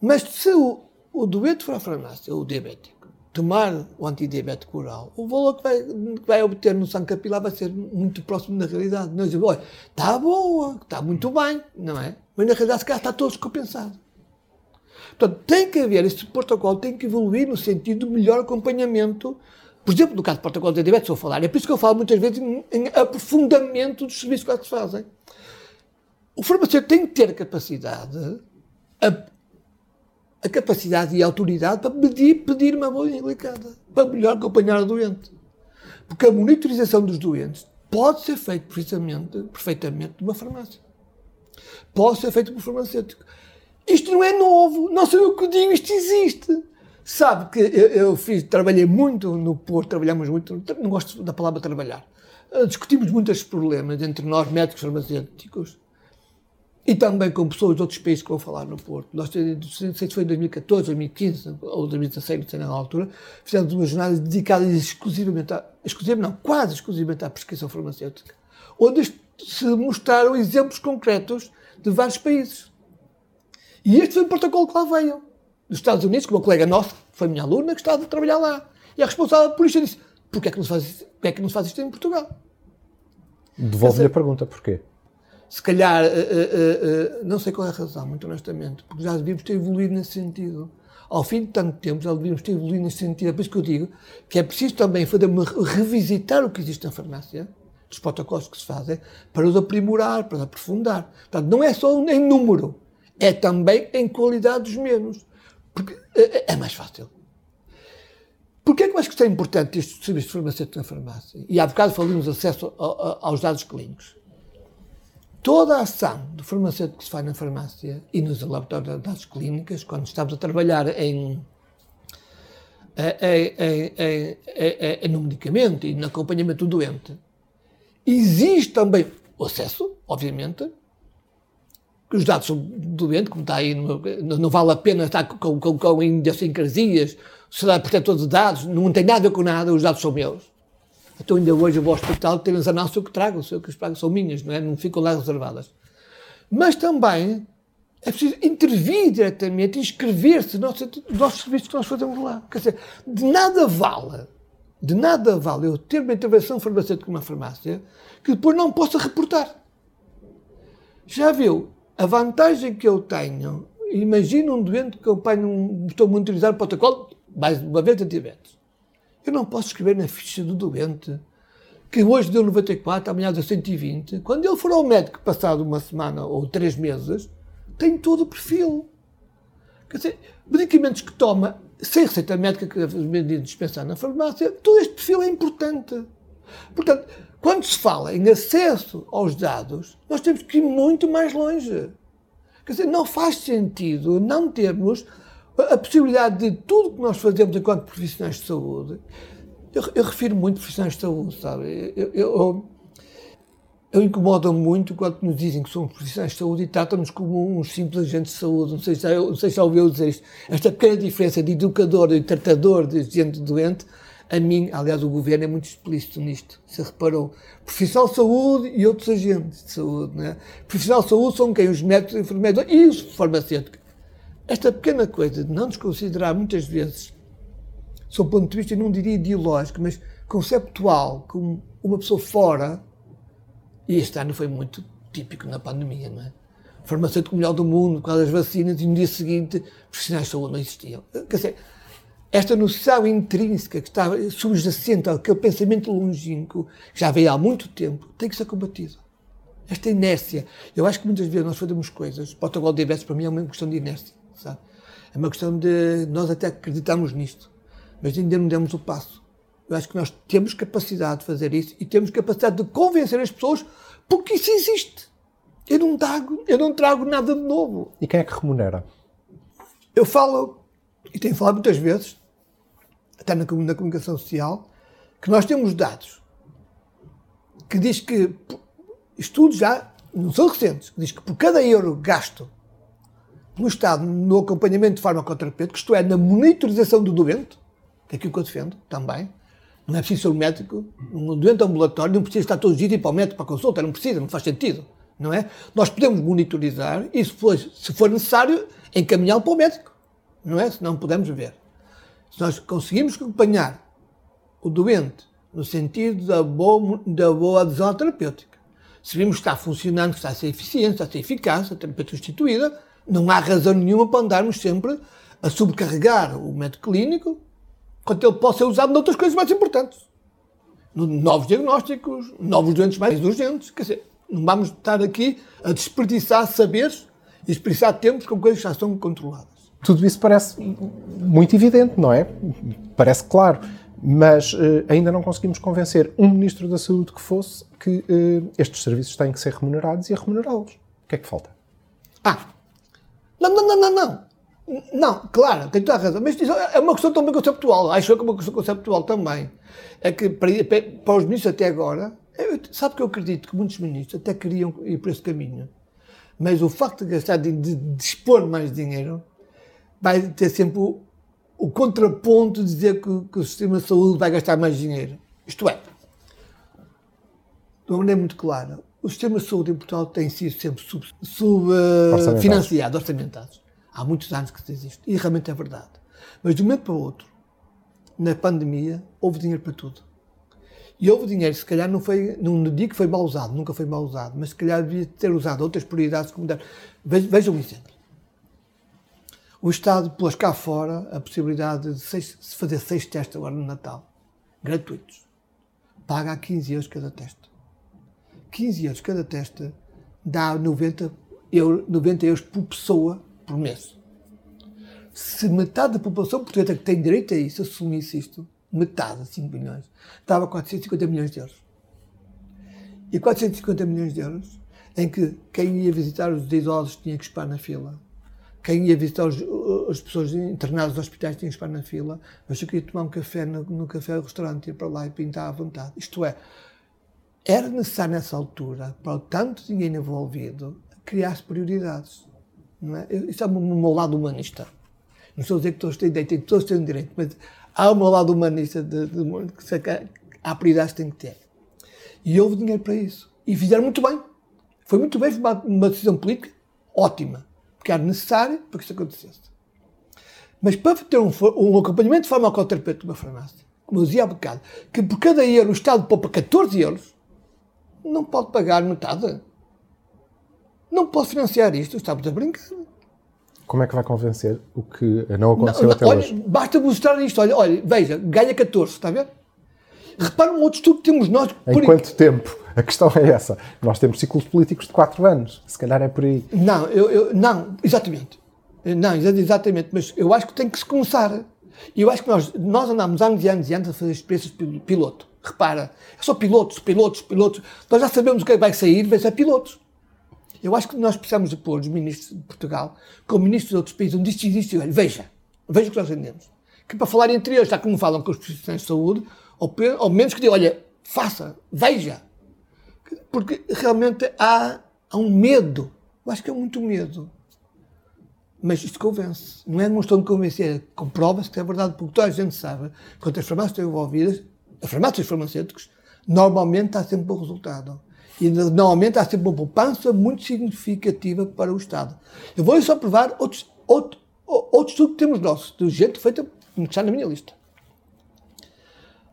Mas se o, o doente for à farmácia, o diabético, tomar o antidiabético oral, o valor que vai, que vai obter no sangue capilar vai ser muito próximo da realidade. Nós dizemos, olha, está boa, está muito bem, não é? Mas na realidade, se calhar está todo descompensado. Portanto, tem que haver, este protocolo tem que evoluir no sentido do melhor acompanhamento. Por exemplo, no caso do protocolo de diabetes, vou falar. É por isso que eu falo muitas vezes em, em aprofundamento dos serviços que se fazem. o farmacêutico tem que ter a capacidade, a, a capacidade e a autoridade para pedir, pedir uma boa delicada, para melhor acompanhar o doente. Porque a monitorização dos doentes pode ser feita precisamente, perfeitamente numa farmácia. Pode ser feita por farmacêutico. Isto não é novo, não sei o que digo, isto existe. Sabe que eu, eu fiz, trabalhei muito no Porto, trabalhamos muito, não gosto da palavra trabalhar. Uh, discutimos muitos problemas entre nós, médicos farmacêuticos, e também com pessoas de outros países que vão falar no Porto. Nós, não sei se foi em 2014, 2015 ou 2016, não sei na altura, fizemos uma jornada dedicada exclusivamente, a, exclusivamente não, quase exclusivamente à prescrição farmacêutica, onde se mostraram exemplos concretos de vários países. E este foi o protocolo que lá veio. Dos Estados Unidos, que uma colega nossa, foi minha aluna, que estava a trabalhar lá. E a responsável por isto disse: porquê é que não se faz, porquê é que não se faz isto em Portugal? Devolve-lhe a pergunta, porquê? Se calhar, uh, uh, uh, não sei qual é a razão, muito honestamente, porque já devíamos ter evoluído nesse sentido. Ao fim de tanto tempo, já devíamos ter evoluído nesse sentido. É por isso que eu digo que é preciso também fazer uma, revisitar o que existe na farmácia, dos protocolos que se fazem, para os aprimorar, para os aprofundar. Portanto, não é só em número, é também em qualidade menos. Porque é, é mais fácil. Porquê é que eu acho que é importante, este serviço farmacêutico na farmácia? E há bocado falamos acesso aos dados clínicos. Toda a ação do farmacêutico que se faz na farmácia e nos laboratórios de dados clínicas, quando estamos a trabalhar em, em, em, em, no medicamento e no acompanhamento do doente, existe também o acesso, obviamente, que os dados são do doente, como está aí, não, vale a pena estar com, com, com idiosincrasias, sociedade protetor de dados, não tem nada a ver com nada, os dados são meus. Então ainda hoje eu vou ao hospital ter as análises que trago, que os trago são minhas, não, é? não ficam lá reservadas. Mas também é preciso intervir diretamente inscrever-se nos nossos serviços que nós fazemos lá. Quer dizer, de nada vale, de nada vale eu ter uma intervenção farmacêutica numa farmácia que depois não possa reportar. Já viu? A vantagem que eu tenho, imagina um doente que eu um, estou a monitorizar o protocolo, mais uma vez antidiabetes. Eu não posso escrever na ficha do doente que hoje deu 94, amanhã deu 120. Quando ele for ao médico, passado uma semana ou três meses, tem todo o perfil. Quer dizer, medicamentos que toma sem receita médica, que é dispensar na farmácia, todo este perfil é importante. Portanto, quando se fala em acesso aos dados, nós temos que ir muito mais longe. Quer dizer, não faz sentido não termos a possibilidade de tudo que nós fazemos enquanto profissionais de saúde. Eu, eu refiro muito profissionais de saúde, sabe? Eu, eu, eu incomodo muito quando nos dizem que somos profissionais de saúde e tratam-nos como uns simples agentes de saúde. Não sei, se, sei se já ouviu dizer isto. Esta pequena diferença de educador e tratador de gente doente a mim, aliás, o governo é muito explícito nisto. Se reparou, profissional de saúde e outros agentes de saúde. Não é? Profissional de saúde são quem? Os médicos, enfermeiros e os farmacêuticos. Esta pequena coisa de não nos considerar muitas vezes, sob o ponto de vista, não diria ideológico, mas conceptual, como uma pessoa fora, e este ano foi muito típico na pandemia, não é? Farmacêutico melhor do mundo, com as vacinas, e no dia seguinte, profissionais de saúde não existiam. Quer dizer, esta noção intrínseca que está subjacente àquele pensamento longínquo, que já veio há muito tempo, tem que ser combatido. Esta inércia. Eu acho que muitas vezes nós fazemos coisas, o protocolo de diabetes para mim é uma questão de inércia. Sabe? É uma questão de nós até acreditamos nisto, mas ainda não demos o passo. Eu acho que nós temos capacidade de fazer isso e temos capacidade de convencer as pessoas porque isso existe. Eu não trago, eu não trago nada de novo. E quem é que remunera? Eu falo, e tenho falado muitas vezes, até na, na comunicação social, que nós temos dados que diz que, estudos já, não são recentes, que diz que por cada euro gasto pelo Estado no acompanhamento de farmacoterapêutico, isto é, na monitorização do doente, que é aquilo que eu defendo também, não é preciso ser um médico, um doente ambulatório não precisa estar todos os dias ir para o médico para consulta, não precisa, não faz sentido, não é? Nós podemos monitorizar e, se for, se for necessário, encaminhá-lo para o médico, não é? Se não podemos ver. Se nós conseguimos acompanhar o doente no sentido da boa, da boa adesão à terapêutica, se vimos que está funcionando, que está a ser eficiente, está a ser eficaz, a terapêutica instituída, não há razão nenhuma para andarmos sempre a sobrecarregar o método clínico quando ele possa ser usado noutras coisas mais importantes. Novos diagnósticos, novos doentes mais urgentes. Quer dizer, Não vamos estar aqui a desperdiçar saberes e desperdiçar tempos com coisas que já estão controladas. Tudo isso parece muito evidente, não é? Parece claro. Mas uh, ainda não conseguimos convencer um Ministro da Saúde que fosse que uh, estes serviços têm que ser remunerados e a remunerá-los. O que é que falta? Ah, não, não, não, não, não. Não, claro, tem toda a razão. Mas isso é uma questão também conceptual. Acho que é uma questão conceptual também. É que para, para os ministros até agora, eu, sabe que eu acredito que muitos ministros até queriam ir por esse caminho. Mas o facto de gastar, de, de dispor mais dinheiro, vai ter sempre o, o contraponto de dizer que, que, o sistema de saúde vai gastar mais dinheiro. Isto é, de uma maneira muito clara, o sistema de saúde em Portugal tem sido sempre subfinanciado, sub, uh, orçamentado. Há muitos anos que isso existe. E realmente é verdade. Mas de um momento para o outro, na pandemia, houve dinheiro para tudo. E houve dinheiro, se calhar não foi, não digo que foi mal usado, nunca foi mal usado, mas se calhar devia ter usado outras prioridades como der. Vejam um exemplo. O Estado pôs cá fora a possibilidade de, seis, fazer seis testes agora no Natal, gratuitos. Paga a 15 euros cada teste. 15 euros cada teste dá 90, euros, 90 euros por pessoa por mês. Se metade da população portuguesa que tem direito a isso assumisse isto, metade, 5 milhões, dava 450 milhões de euros. E 450 milhões de euros em que quem ia visitar os idosos tinha que esperar na fila, quem ia visitar os, as pessoas internadas nos hospitais tinha que esperar na fila, mas eu queria tomar um café no, no café do restaurante, ir para lá e pintar à vontade. Isto é, era necessário nessa altura, para o tanto dinheiro envolvido, criar prioridades. Não é? Isso é o meu lado humanista. Não estou a dizer que todos têm direito, todos têm direito, mas há o meu lado humanista de, de, de que há prioridades que tem que ter. E houve dinheiro para isso. E fizeram muito bem. Foi muito bem, foi uma, uma decisão política ótima, porque era necessária para que isso acontecesse. Mas para ter um, um acompanhamento de farmacoterapêutico numa farmácia, como eu dizia há bocado, que por cada euro o Estado poupa 14 euros, não pode pagar metade. Não posso financiar isto, estamos a brincar. Como é que vai convencer o que não aconteceu não, até olha, hoje? Basta mostrar isto. Olha, olha, veja, ganha 14, está a ver? Repara um outro estudo que temos nós. Em quanto tempo? A questão é essa. Nós temos ciclos políticos de 4 anos. Se calhar é por aí. Não, eu, eu, não, exatamente. Não, exatamente. Mas eu acho que tem que se começar. E eu acho que nós, nós anos e anos e anos a fazer experiências piloto. Repara, é só pilotos, pilotos, pilotos. Nós já sabemos o que é vai sair, mas é pilotos. Eu acho que nós precisamos de pôr os ministros de Portugal com ministros de outros países onde isto existe. Olha, veja, veja o que nós rendemos. Que para falar entre eles, já como falam com os profissionais de saúde, ou, ou menos que digam, olha, faça, veja. Porque realmente há, há um medo. Eu acho que é muito medo. Mas isto convence. Não é questão de convencer, é comprova-se que é verdade, porque toda a gente sabe, quando as farmácias estão envolvidas, as farmácias farmacêuticos, normalmente há sempre bom resultado. E normalmente há sempre uma poupança muito significativa para o Estado. Eu vou só provar outros, outro, outro estudo que temos nosso, do jeito feito, que está na minha lista.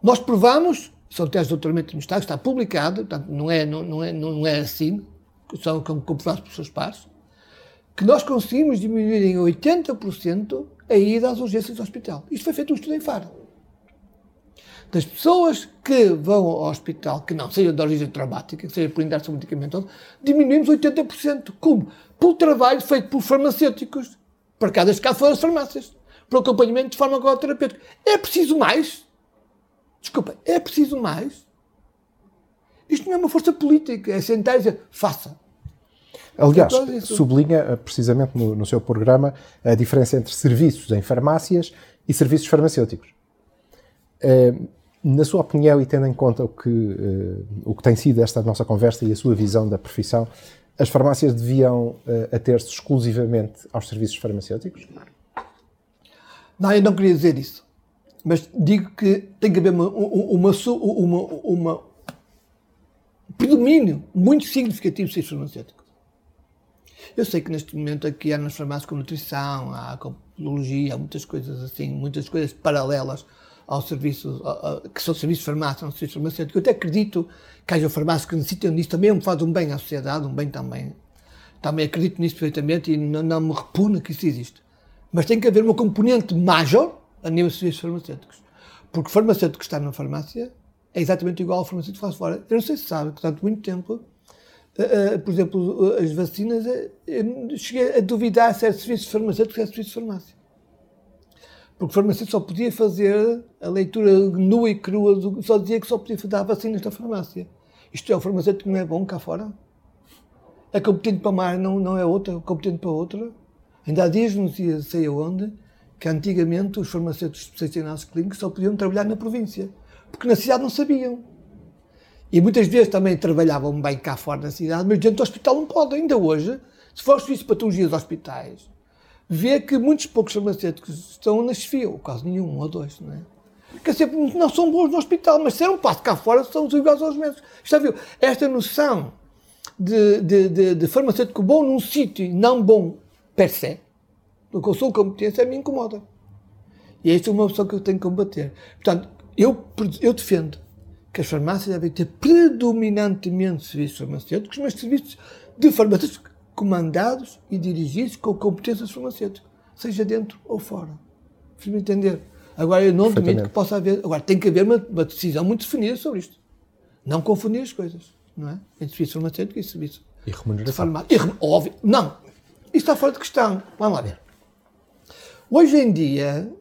Nós provamos, são testes de doutoramento no Estado, está publicado, portanto, não é, não, não é, não é assim, são comprovados por seus pares, que nós conseguimos diminuir em 80% a ida às urgências do hospital. Isto foi feito um estudo em Faro das pessoas que vão ao hospital, que não seja de origem traumática, que seja por inércia medicamentosa, diminuímos 80%. Como? Pelo trabalho feito por farmacêuticos, para cada caso foram as farmácias, para o acompanhamento de farmacoterapêutico. É preciso mais? Desculpa, é preciso mais? Isto não é uma força política, é sentar e dizer, faça. Aliás, sublinha eh, precisamente no, no seu programa a diferença entre serviços em farmácias e serviços farmacêuticos. Eh, na sua opinião, e tendo em conta o que, uh, o que tem sido esta nossa conversa e a sua visão da profissão, as farmácias deviam ater-se exclusivamente aos serviços farmacêuticos? Não, eu não queria dizer isso. Mas digo que tem que haver uma, uma, uma, uma predomínio muito significativo de serviços farmacêuticos. Eu sei que neste momento aqui há nas farmácias com nutrição, há com biologia, há muitas coisas assim, muitas coisas paralelas ao serviço, que são serviços farmácia, não serviços farmacêuticos. Eu até acredito que haja farmácias que necessitam disso também, faz um bem à sociedade, um bem também. Também acredito nisso perfeitamente e não, não me repugna que isso existe. Mas tem que haver uma componente major a nível de serviços farmacêuticos. Porque o farmacêutico que está na farmácia é exatamente igual ao farmacêutico que faz fora. Eu não sei se sabe que durante muito tempo uh, por exemplo, as vacinas, eu cheguei a duvidar se era serviço farmacêutico ou se era serviço de farmácia. Porque o farmacêutico só podia fazer a leitura nua e crua, do, só dizia que só podia dar vacinas na farmácia. Isto é, o farmacêutico não é bom cá fora? É competente para uma área, não, não é outra, competente para outra? Ainda há dias, não sei aonde, que antigamente os farmacêuticos especializados clínicos só podiam trabalhar na província, porque na cidade não sabiam. E muitas vezes também trabalhavam bem cá fora na cidade, mas dentro do hospital não pode. Ainda hoje, se for o serviço de patologia dos hospitais, vê que muitos poucos farmacêuticos estão na chefia, ou quase nenhum, um ou dois, não é? Quer dizer, não são bons no hospital, mas se é um passo cá fora, são iguais aos médicos. Está a ver? Esta noção de, de, de, de farmacêutico bom num sítio e não bom per se, do que eu sou competência, me incomoda. E esta é uma opção que eu tenho que combater. Portanto, eu, eu defendo que as farmácias devem ter predominantemente serviços farmacêuticos, mas serviços de farmacêuticos comandados e dirigidos com competências farmacêuticas, seja dentro ou fora. Preciso entender. Agora, eu não admito que possa haver. Agora, tem que haver uma, uma, decisão muito definida sobre isto. Não confundir as coisas, não é? Entre serviço farmacêutico e serviço. E remuneração. Óbvio. Não. Isso está fora de questão. Vamos lá ver. Hoje em dia,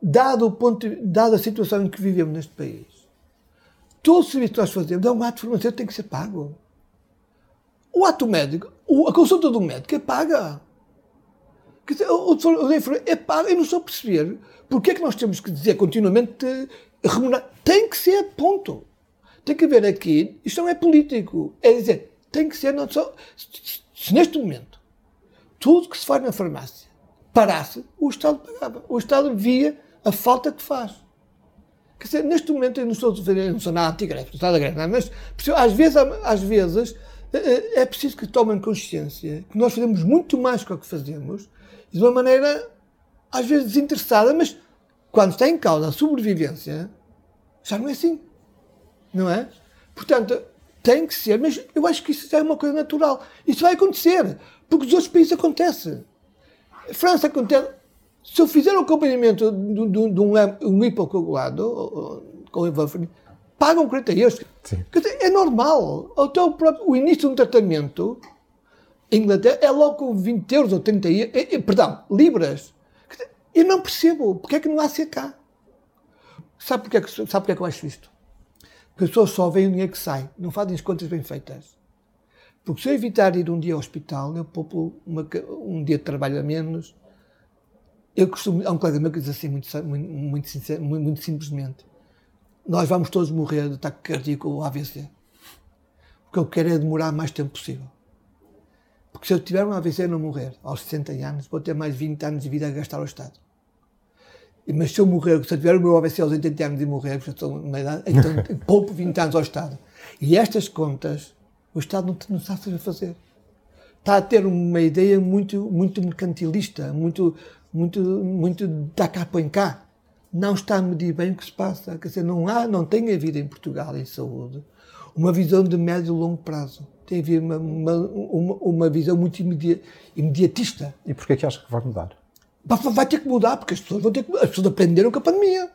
dado, o ponto, dada a situação em que vivemos neste país, todo o serviço que nós fazemos é um ato farmacêutico tem que ser pago. O ato médico, a consulta do médico é paga. O, o, é paga. Eu não estou a perceber porque é que nós temos que dizer continuamente remunerar. Tem que ser, ponto. Tem que haver aqui, isto não é político. É dizer, tem que ser, não só. Se neste momento tudo que se faz na farmácia parasse, o Estado pagava. O Estado via a falta que faz. Quer dizer, neste momento eu não dizer, eu não sou nada anti-greve, não estou a greve, mas às vezes, às vezes eh, eh, é preciso que tomem consciência que nós fazemos muito mais do que fazemos e de uma maneira às vezes desinteressada, mas quando está em causa a sobrevivência, já não é assim. Não é? Portanto, tem que ser, mas eu acho que isso é uma coisa natural. Isso vai acontecer, porque nos outros países acontece. França acontece. Se eu fizer o acompanhamento de, de, de um, um hipocoagulado, com o pagam 40 euros. Sim. É normal. Até o, próprio, o início de um tratamento em Inglaterra é logo com 20 euros ou 30 euros. É, é, perdão, libras. Eu não percebo. Porque é que não há cá? Sabe porque, é que, sabe porque é que eu acho isto? Porque as pessoas só veem o dinheiro que sai, não fazem as contas bem feitas. Porque se eu evitar ir um dia ao hospital, eu poupo uma, um dia de trabalho a menos. Eu costumo, há um colega meu que diz assim, muito, muito, muito, sincero, muito, muito simplesmente: Nós vamos todos morrer de ataque cardíaco ou AVC. O que eu quero é demorar mais tempo possível. Porque se eu tiver um AVC e não morrer aos 60 anos, vou ter mais 20 anos de vida a gastar ao Estado. Mas se eu morrer, se eu tiver o meu AVC aos 80 anos e morrer, porque estou numa idade, então poupo 20 anos ao Estado. E estas contas o Estado não, não está a saber fazer. Está a ter uma ideia muito, muito mercantilista, muito, muito, muito da cá põe cá. Não está a medir bem o que se passa. Quer dizer, não há, não tem havido em Portugal, em saúde, uma visão de médio e longo prazo. Tem havido uma, uma, uma, uma visão muito imediatista. E porquê é que acha que vai mudar? Vai ter que mudar, porque as pessoas, vão ter que, as pessoas aprenderam com a pandemia.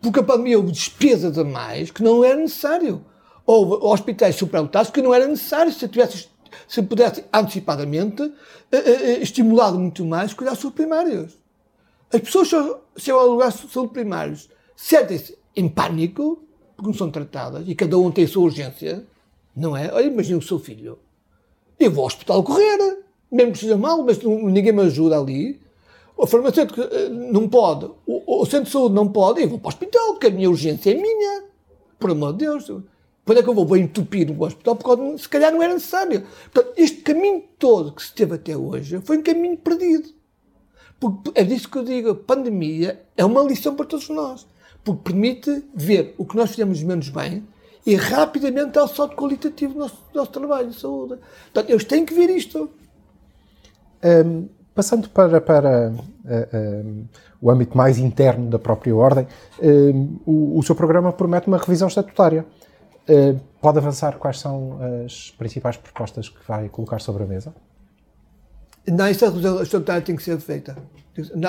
Porque a pandemia houve despesas a mais que não era necessário houve hospitais superlotados que não era necessário se tivesse se pudesse antecipadamente eh, eh, eh, estimulado muito mais cuidados primários. As pessoas chegam ao lugar de saúde primários, sentem-se em pânico, porque não são tratadas, e cada um tem a sua urgência, não é? Olha, imagina o seu filho. Eu vou ao hospital correr, mesmo que seja mal, mas ninguém me ajuda ali. O farmacêutico não pode, o centro de saúde não pode, eu vou para o hospital, porque a minha urgência é minha. Por amor de Deus. Quando é que eu vou? Vou entupir o hospital porque se calhar não era necessário. Portanto, este caminho todo que se teve até hoje foi um caminho perdido. Porque é disso que eu digo, a pandemia é uma lição para todos nós. Porque permite ver o que nós fizemos menos bem e rapidamente dar o salto qualitativo do nosso, nosso trabalho de saúde. Portanto, eles têm que ver isto. Um, passando para, para uh, um, o âmbito mais interno da própria ordem, um, o, o seu programa promete uma revisão estatutária. Eh, pode avançar quais são as principais propostas que vai colocar sobre a mesa? Não, esta revisão estatutária tem que ser feita.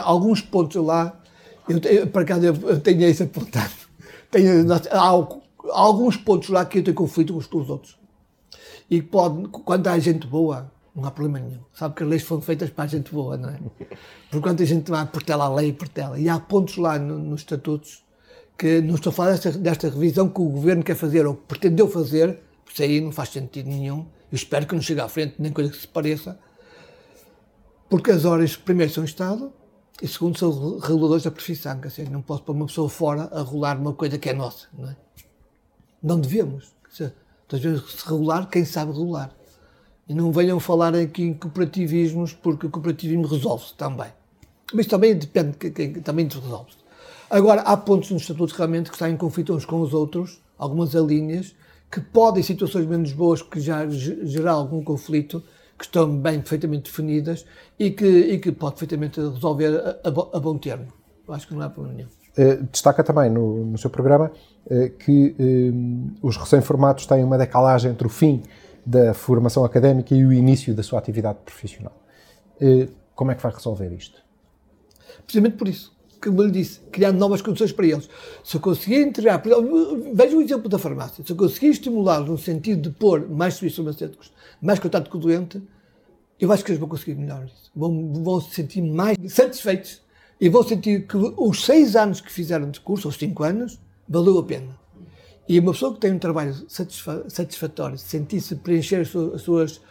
Alguns pontos lá, eu, para cá eu tenho isso apontado. Tenho, há, há alguns pontos lá que eu tenho conflito uns com os outros. e pode, quando há gente boa, não há problema nenhum. Sabe que as leis foram feitas para a gente boa, não é? Por quanto a gente vai portela a lei, portela. E há pontos lá no, nos estatutos que não estou a falar desta, desta, revisão que o governo quer fazer ou pretendeu fazer, isso aí não faz sentido nenhum. Eu espero que não chegue à frente nem coisa que se pareça. Porque as horas, primeiro, são Estado e, segundo, são reguladores da profissão. Quer dizer, não posso pôr uma pessoa fora a regular uma coisa que é nossa. Não, é? não devemos. Quer se regular quem sabe regular. E não venham falar aqui em cooperativismos, porque o cooperativismo resolve-se também. Mas também depende, também resolve-se. Agora, há pontos nos estatutos realmente que estão em conflito uns com os outros, algumas alíneas, que podem, situações menos boas, que já gerar algum conflito, que estão bem perfeitamente definidas e que, e que pode perfeitamente resolver a, a, a bom termo. Eu acho que não há problema nenhum. Uh, destaca também no, no seu programa uh, que uh, os recém-formados têm uma decalagem entre o fim da formação académica e o início da sua atividade profissional. como é que vai resolver isto? Precisamente por isso como lhe disse, criar novas condições para eles. Se eu conseguir integrar, veja o exemplo da farmácia, se eu conseguir estimulá-los no sentido de pôr mais serviços farmacêuticos, mais contato com o doente, eu acho que eles vão conseguir melhor isso. Vão, vão se sentir mais satisfeitos e vão sentir que os seis anos que fizeram de curso, ou cinco anos, valeu a pena. E uma pessoa que tem um trabalho satisfatório, sentir-se preencher as suas,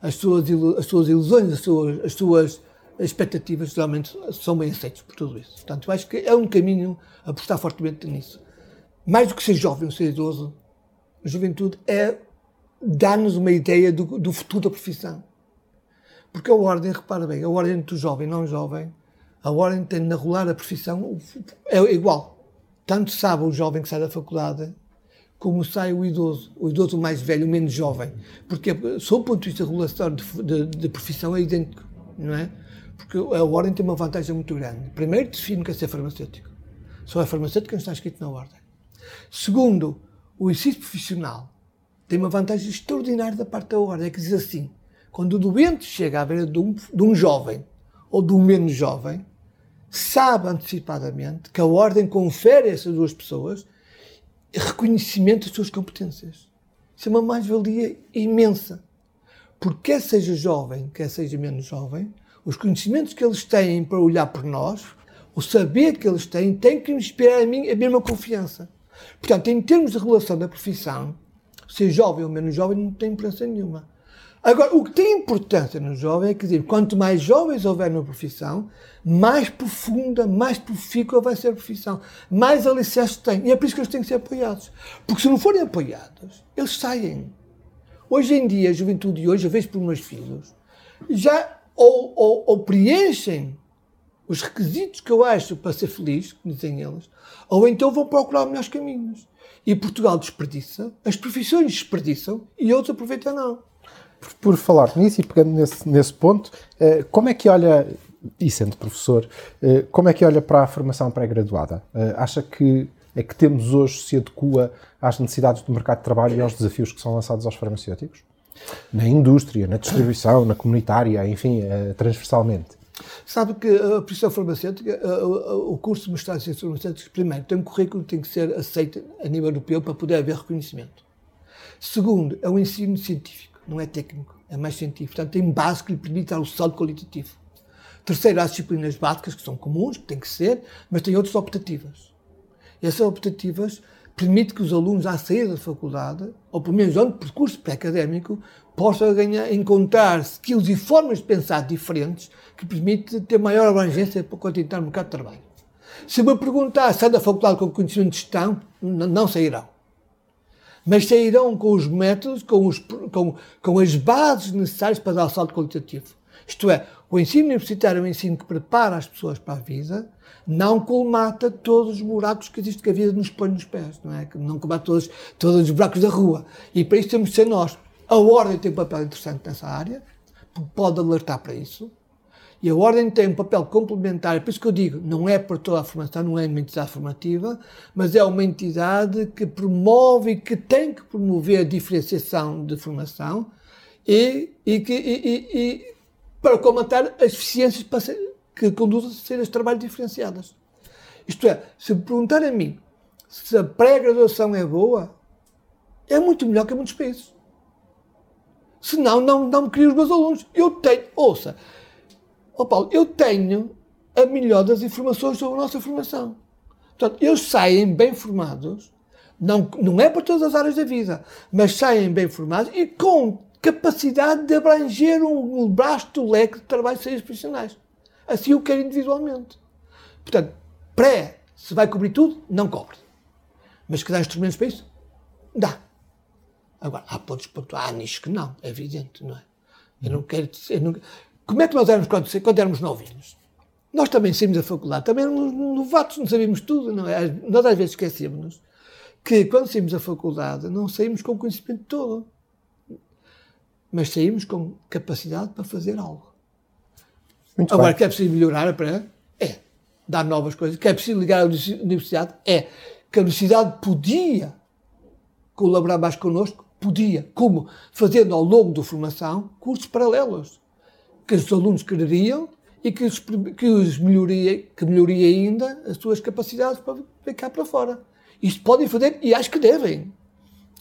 as suas, as suas ilusões, as suas, as suas as expectativas geralmente são bem aceitas por tudo isso. Portanto, acho que é um caminho apostar fortemente nisso. Mais do que ser jovem ou ser idoso, a juventude é dar-nos uma ideia do, do, futuro da profissão. Porque a ordem, repara bem, a ordem do jovem não jovem, a ordem tem de rolar a profissão é igual. Tanto sabe o jovem que sai da faculdade como sai o idoso, o idoso mais velho, o menos jovem. Porque, sob o ponto de vista regulatório de, de, de profissão, é idêntico, não é? Porque a ordem tem uma vantagem muito grande. Primeiro, define que é ser farmacêutico. Só é farmacêutico quem está escrito na ordem. Segundo, o exercício profissional tem uma vantagem extraordinária da parte da ordem, é que diz assim, quando o doente chega à beira de um, de um jovem ou de um menos jovem, sabe antecipadamente que a ordem confere a essas duas pessoas reconhecimento das suas competências. Isso é uma mais-valia imensa. Porque quer seja jovem, quer seja menos jovem, os conhecimentos que eles têm para olhar por nós, o saber que eles têm, tem que inspirar a mim a mesma confiança. Portanto, em termos de relação da profissão, ser jovem ou menos jovem não tem importância nenhuma. Agora, o que tem importância no jovem é que, dizer, quanto mais jovens houver na profissão, mais profunda, mais profícua vai ser a profissão, mais alicerces tem. E é por isso que eles têm que ser apoiados. Porque se não forem apoiados, eles saem. Hoje em dia, a juventude de hoje, eu vejo por meus filhos, já ou, ou, ou preenchem os requisitos que eu acho para ser feliz, dizem eles, ou então vão procurar melhores caminhos. E Portugal desperdiça, as profissões desperdiçam e outros aproveitam não. Por, por falar nisso e pegando nesse, nesse ponto, eh, como é que olha, e sendo professor, eh, como é que olha para a formação pré-graduada? Eh, acha que que temos hoje se adequa às necessidades do mercado de trabalho e aos desafios que são lançados aos farmacêuticos? na indústria, na distribuição, na comunitária, enfim, eh, transversalmente. Sabe que a profissão farmacêutica, o curso de mestrado em ciências farmacêuticas, primeiro, tem um currículo que tem que ser aceito a nível europeu para poder haver reconhecimento. Segundo, é um ensino científico, não é técnico, é mais científico. Portanto, tem base que lhe permite dar o salto qualitativo. Terceiro, há as disciplinas básicas que são comuns, que têm que ser, mas tem outras optativas. Essas optativas permite que os alunos, à saída da faculdade, ou pelo menos durante o percurso pré-académico, possam ganhar, encontrar skills e formas de pensar diferentes que permitem ter maior abrangência para continuar no mercado de trabalho. Se me perguntar se da faculdade com conhecimento de gestão, não sairão. Mas sairão com os métodos, com, os, com, com as bases necessárias para dar o salto qualitativo. Isto é, o ensino universitário é um ensino que prepara as pessoas para a vida, não colmata todos os buracos que existe que a vida nos põe nos pés, não é? Não colmata todos, todos os buracos da rua. E para isso temos de ser nós. A ordem tem um papel interessante nessa área, pode alertar para isso. E a ordem tem um papel complementar, por isso que eu digo, não é para toda a formação, não é uma entidade formativa, mas é uma entidade que promove e que tem que promover a diferenciação de formação e, e, que, e, e para comatar as ser, que conduzem a ser as trabalhos diferenciadas. Isto é, se me perguntar a mim se a pré-graduação é boa, é muito melhor que em muitos países. Senão, não, não me crio os meus alunos. Eu tenho, ouça, oh Paulo, eu tenho a melhor das informações sobre a nossa formação. Portanto, eles saem bem formados, não, não é para todas as áreas da vida, mas saem bem formados e com capacidade de abranger um vasto leque de trabalhos de profissionais. Assim o quero individualmente. Portanto, pré, se vai cobrir tudo, não cobre. Mas que dá instrumentos para isso? Dá. Agora, há pontos pontuais, há nichos que não, é evidente, não é? Eu não quero dizer. Não... Como é que nós éramos quando, quando éramos novinhos? Nós também saímos da faculdade, também éramos novatos, não sabíamos tudo, não é? Nós às vezes esquecemos-nos que quando saímos da faculdade não saímos com o conhecimento todo, mas saímos com capacidade para fazer algo. Muito Agora, bem. que é preciso melhorar para é dar novas coisas, que é preciso ligar à universidade, é que a universidade podia colaborar mais connosco, podia, como fazendo ao longo da formação cursos paralelos, que os alunos quereriam e que os, que os melhoria, que melhoria ainda as suas capacidades para ficar para fora. Isto podem fazer e acho que devem.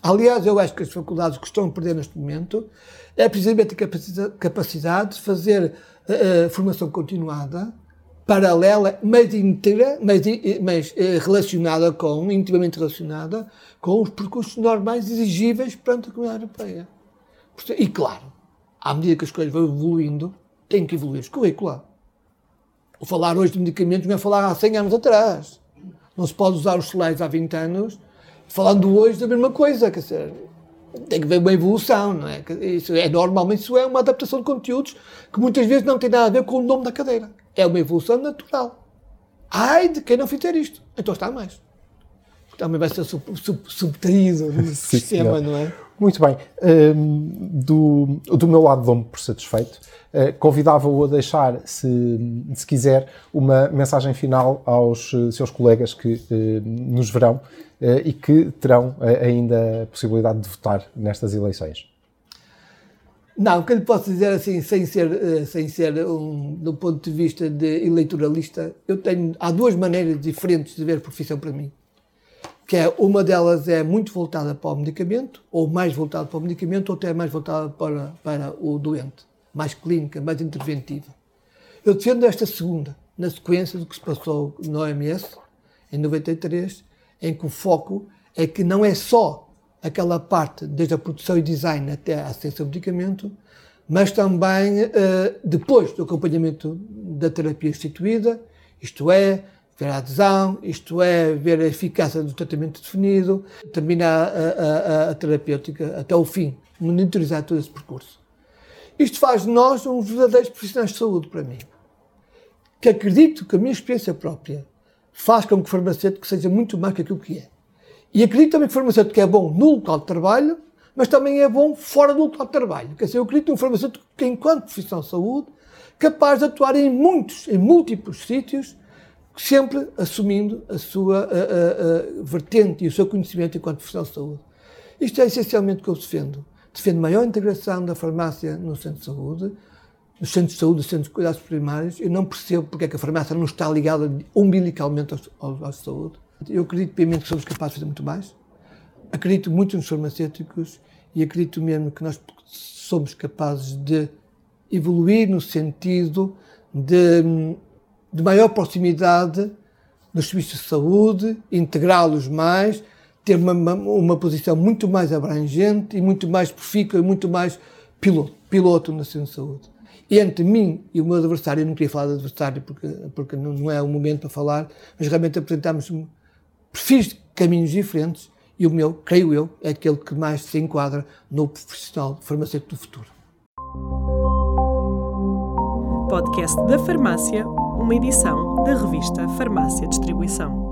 Aliás, eu acho que as faculdades que estão a perder neste momento é precisamente a capacidade de fazer uh, formação continuada, paralela, mas inteira, mas, mas uh, relacionada com, intimamente relacionada com os percursos normais exigíveis perante a comunidade europeia. E claro, à medida que as coisas vão evoluindo, tem que evoluir os currículos. O falar hoje de medicamentos não é falar há 100 anos atrás. Não se pode usar os slides há 20 anos falando hoje da mesma coisa. Quer dizer, tem que haver uma evolução, não é? Isso é normalmente isso é uma adaptação de conteúdos que muitas vezes não tem nada a ver com o nome da cadeira. É uma evolução natural. Ai de quem não fizer isto. Então está mais. Também vai ser sub, sub, subtraído no sistema, não é? Muito bem. Um, do, do meu lado, dou-me por satisfeito. Uh, Convidava-o a deixar, se, se quiser, uma mensagem final aos uh, seus colegas que uh, nos verão e que terão ainda a possibilidade de votar nestas eleições. Não, o que lhe posso dizer assim, sem ser, sem ser um, do ponto de vista de eleitoralista, eu tenho, há duas maneiras diferentes de ver a profissão para mim que é uma delas é muito voltada para o medicamento, ou mais voltada para o medicamento, ou até mais voltada para, para o doente, mais clínica, mais interventiva. Eu defendo esta segunda, na sequência do que se passou no OMS, em 93, em que o foco é que não é só aquela parte, desde a produção e design até a assistência ao medicamento, mas também uh, depois do acompanhamento da terapia instituída, isto é, ver a adesão, isto é, ver a eficácia do tratamento definido, terminar a, a, a terapêutica até o fim, monitorizar todo esse percurso. Isto faz de nós uns verdadeiros profissionais de saúde, para mim. Que acredito que a minha experiência própria faz com que o farmacêutico seja muito mais que aquilo que é. E acredito também que o farmacêutico é bom no local de trabalho, mas também é bom fora do local de trabalho. Quer dizer, eu acredito num farmacêutico que, enquanto profissional de saúde, capaz de atuar em muitos, em múltiplos sítios, sempre assumindo a sua a, a, a vertente e o seu conhecimento enquanto profissional de saúde. Isto é essencialmente o que eu defendo. Defendo maior integração da farmácia no centro de saúde, nos centros de saúde, nos centros de cuidados primários. Eu não percebo porque é que a farmácia não está ligada umbilicalmente de saúde. Eu acredito piamente que somos capazes de fazer muito mais. Acredito muito nos farmacêuticos e acredito mesmo que nós somos capazes de evoluir no sentido de de maior proximidade nos serviços de saúde, integrá-los mais, ter uma, uma, posição muito mais abrangente e muito mais profícua e muito mais piloto, piloto na ciência de saúde. Entre mim e o meu adversário, eu não queria falar de adversário porque, porque não, é o momento para falar, mas realmente apresentamos perfis de caminhos diferentes e o meu, creio eu, é aquele que mais se enquadra no profissional farmacêutico do futuro. Podcast da Farmácia uma edição da revista Farmácia Distribuição.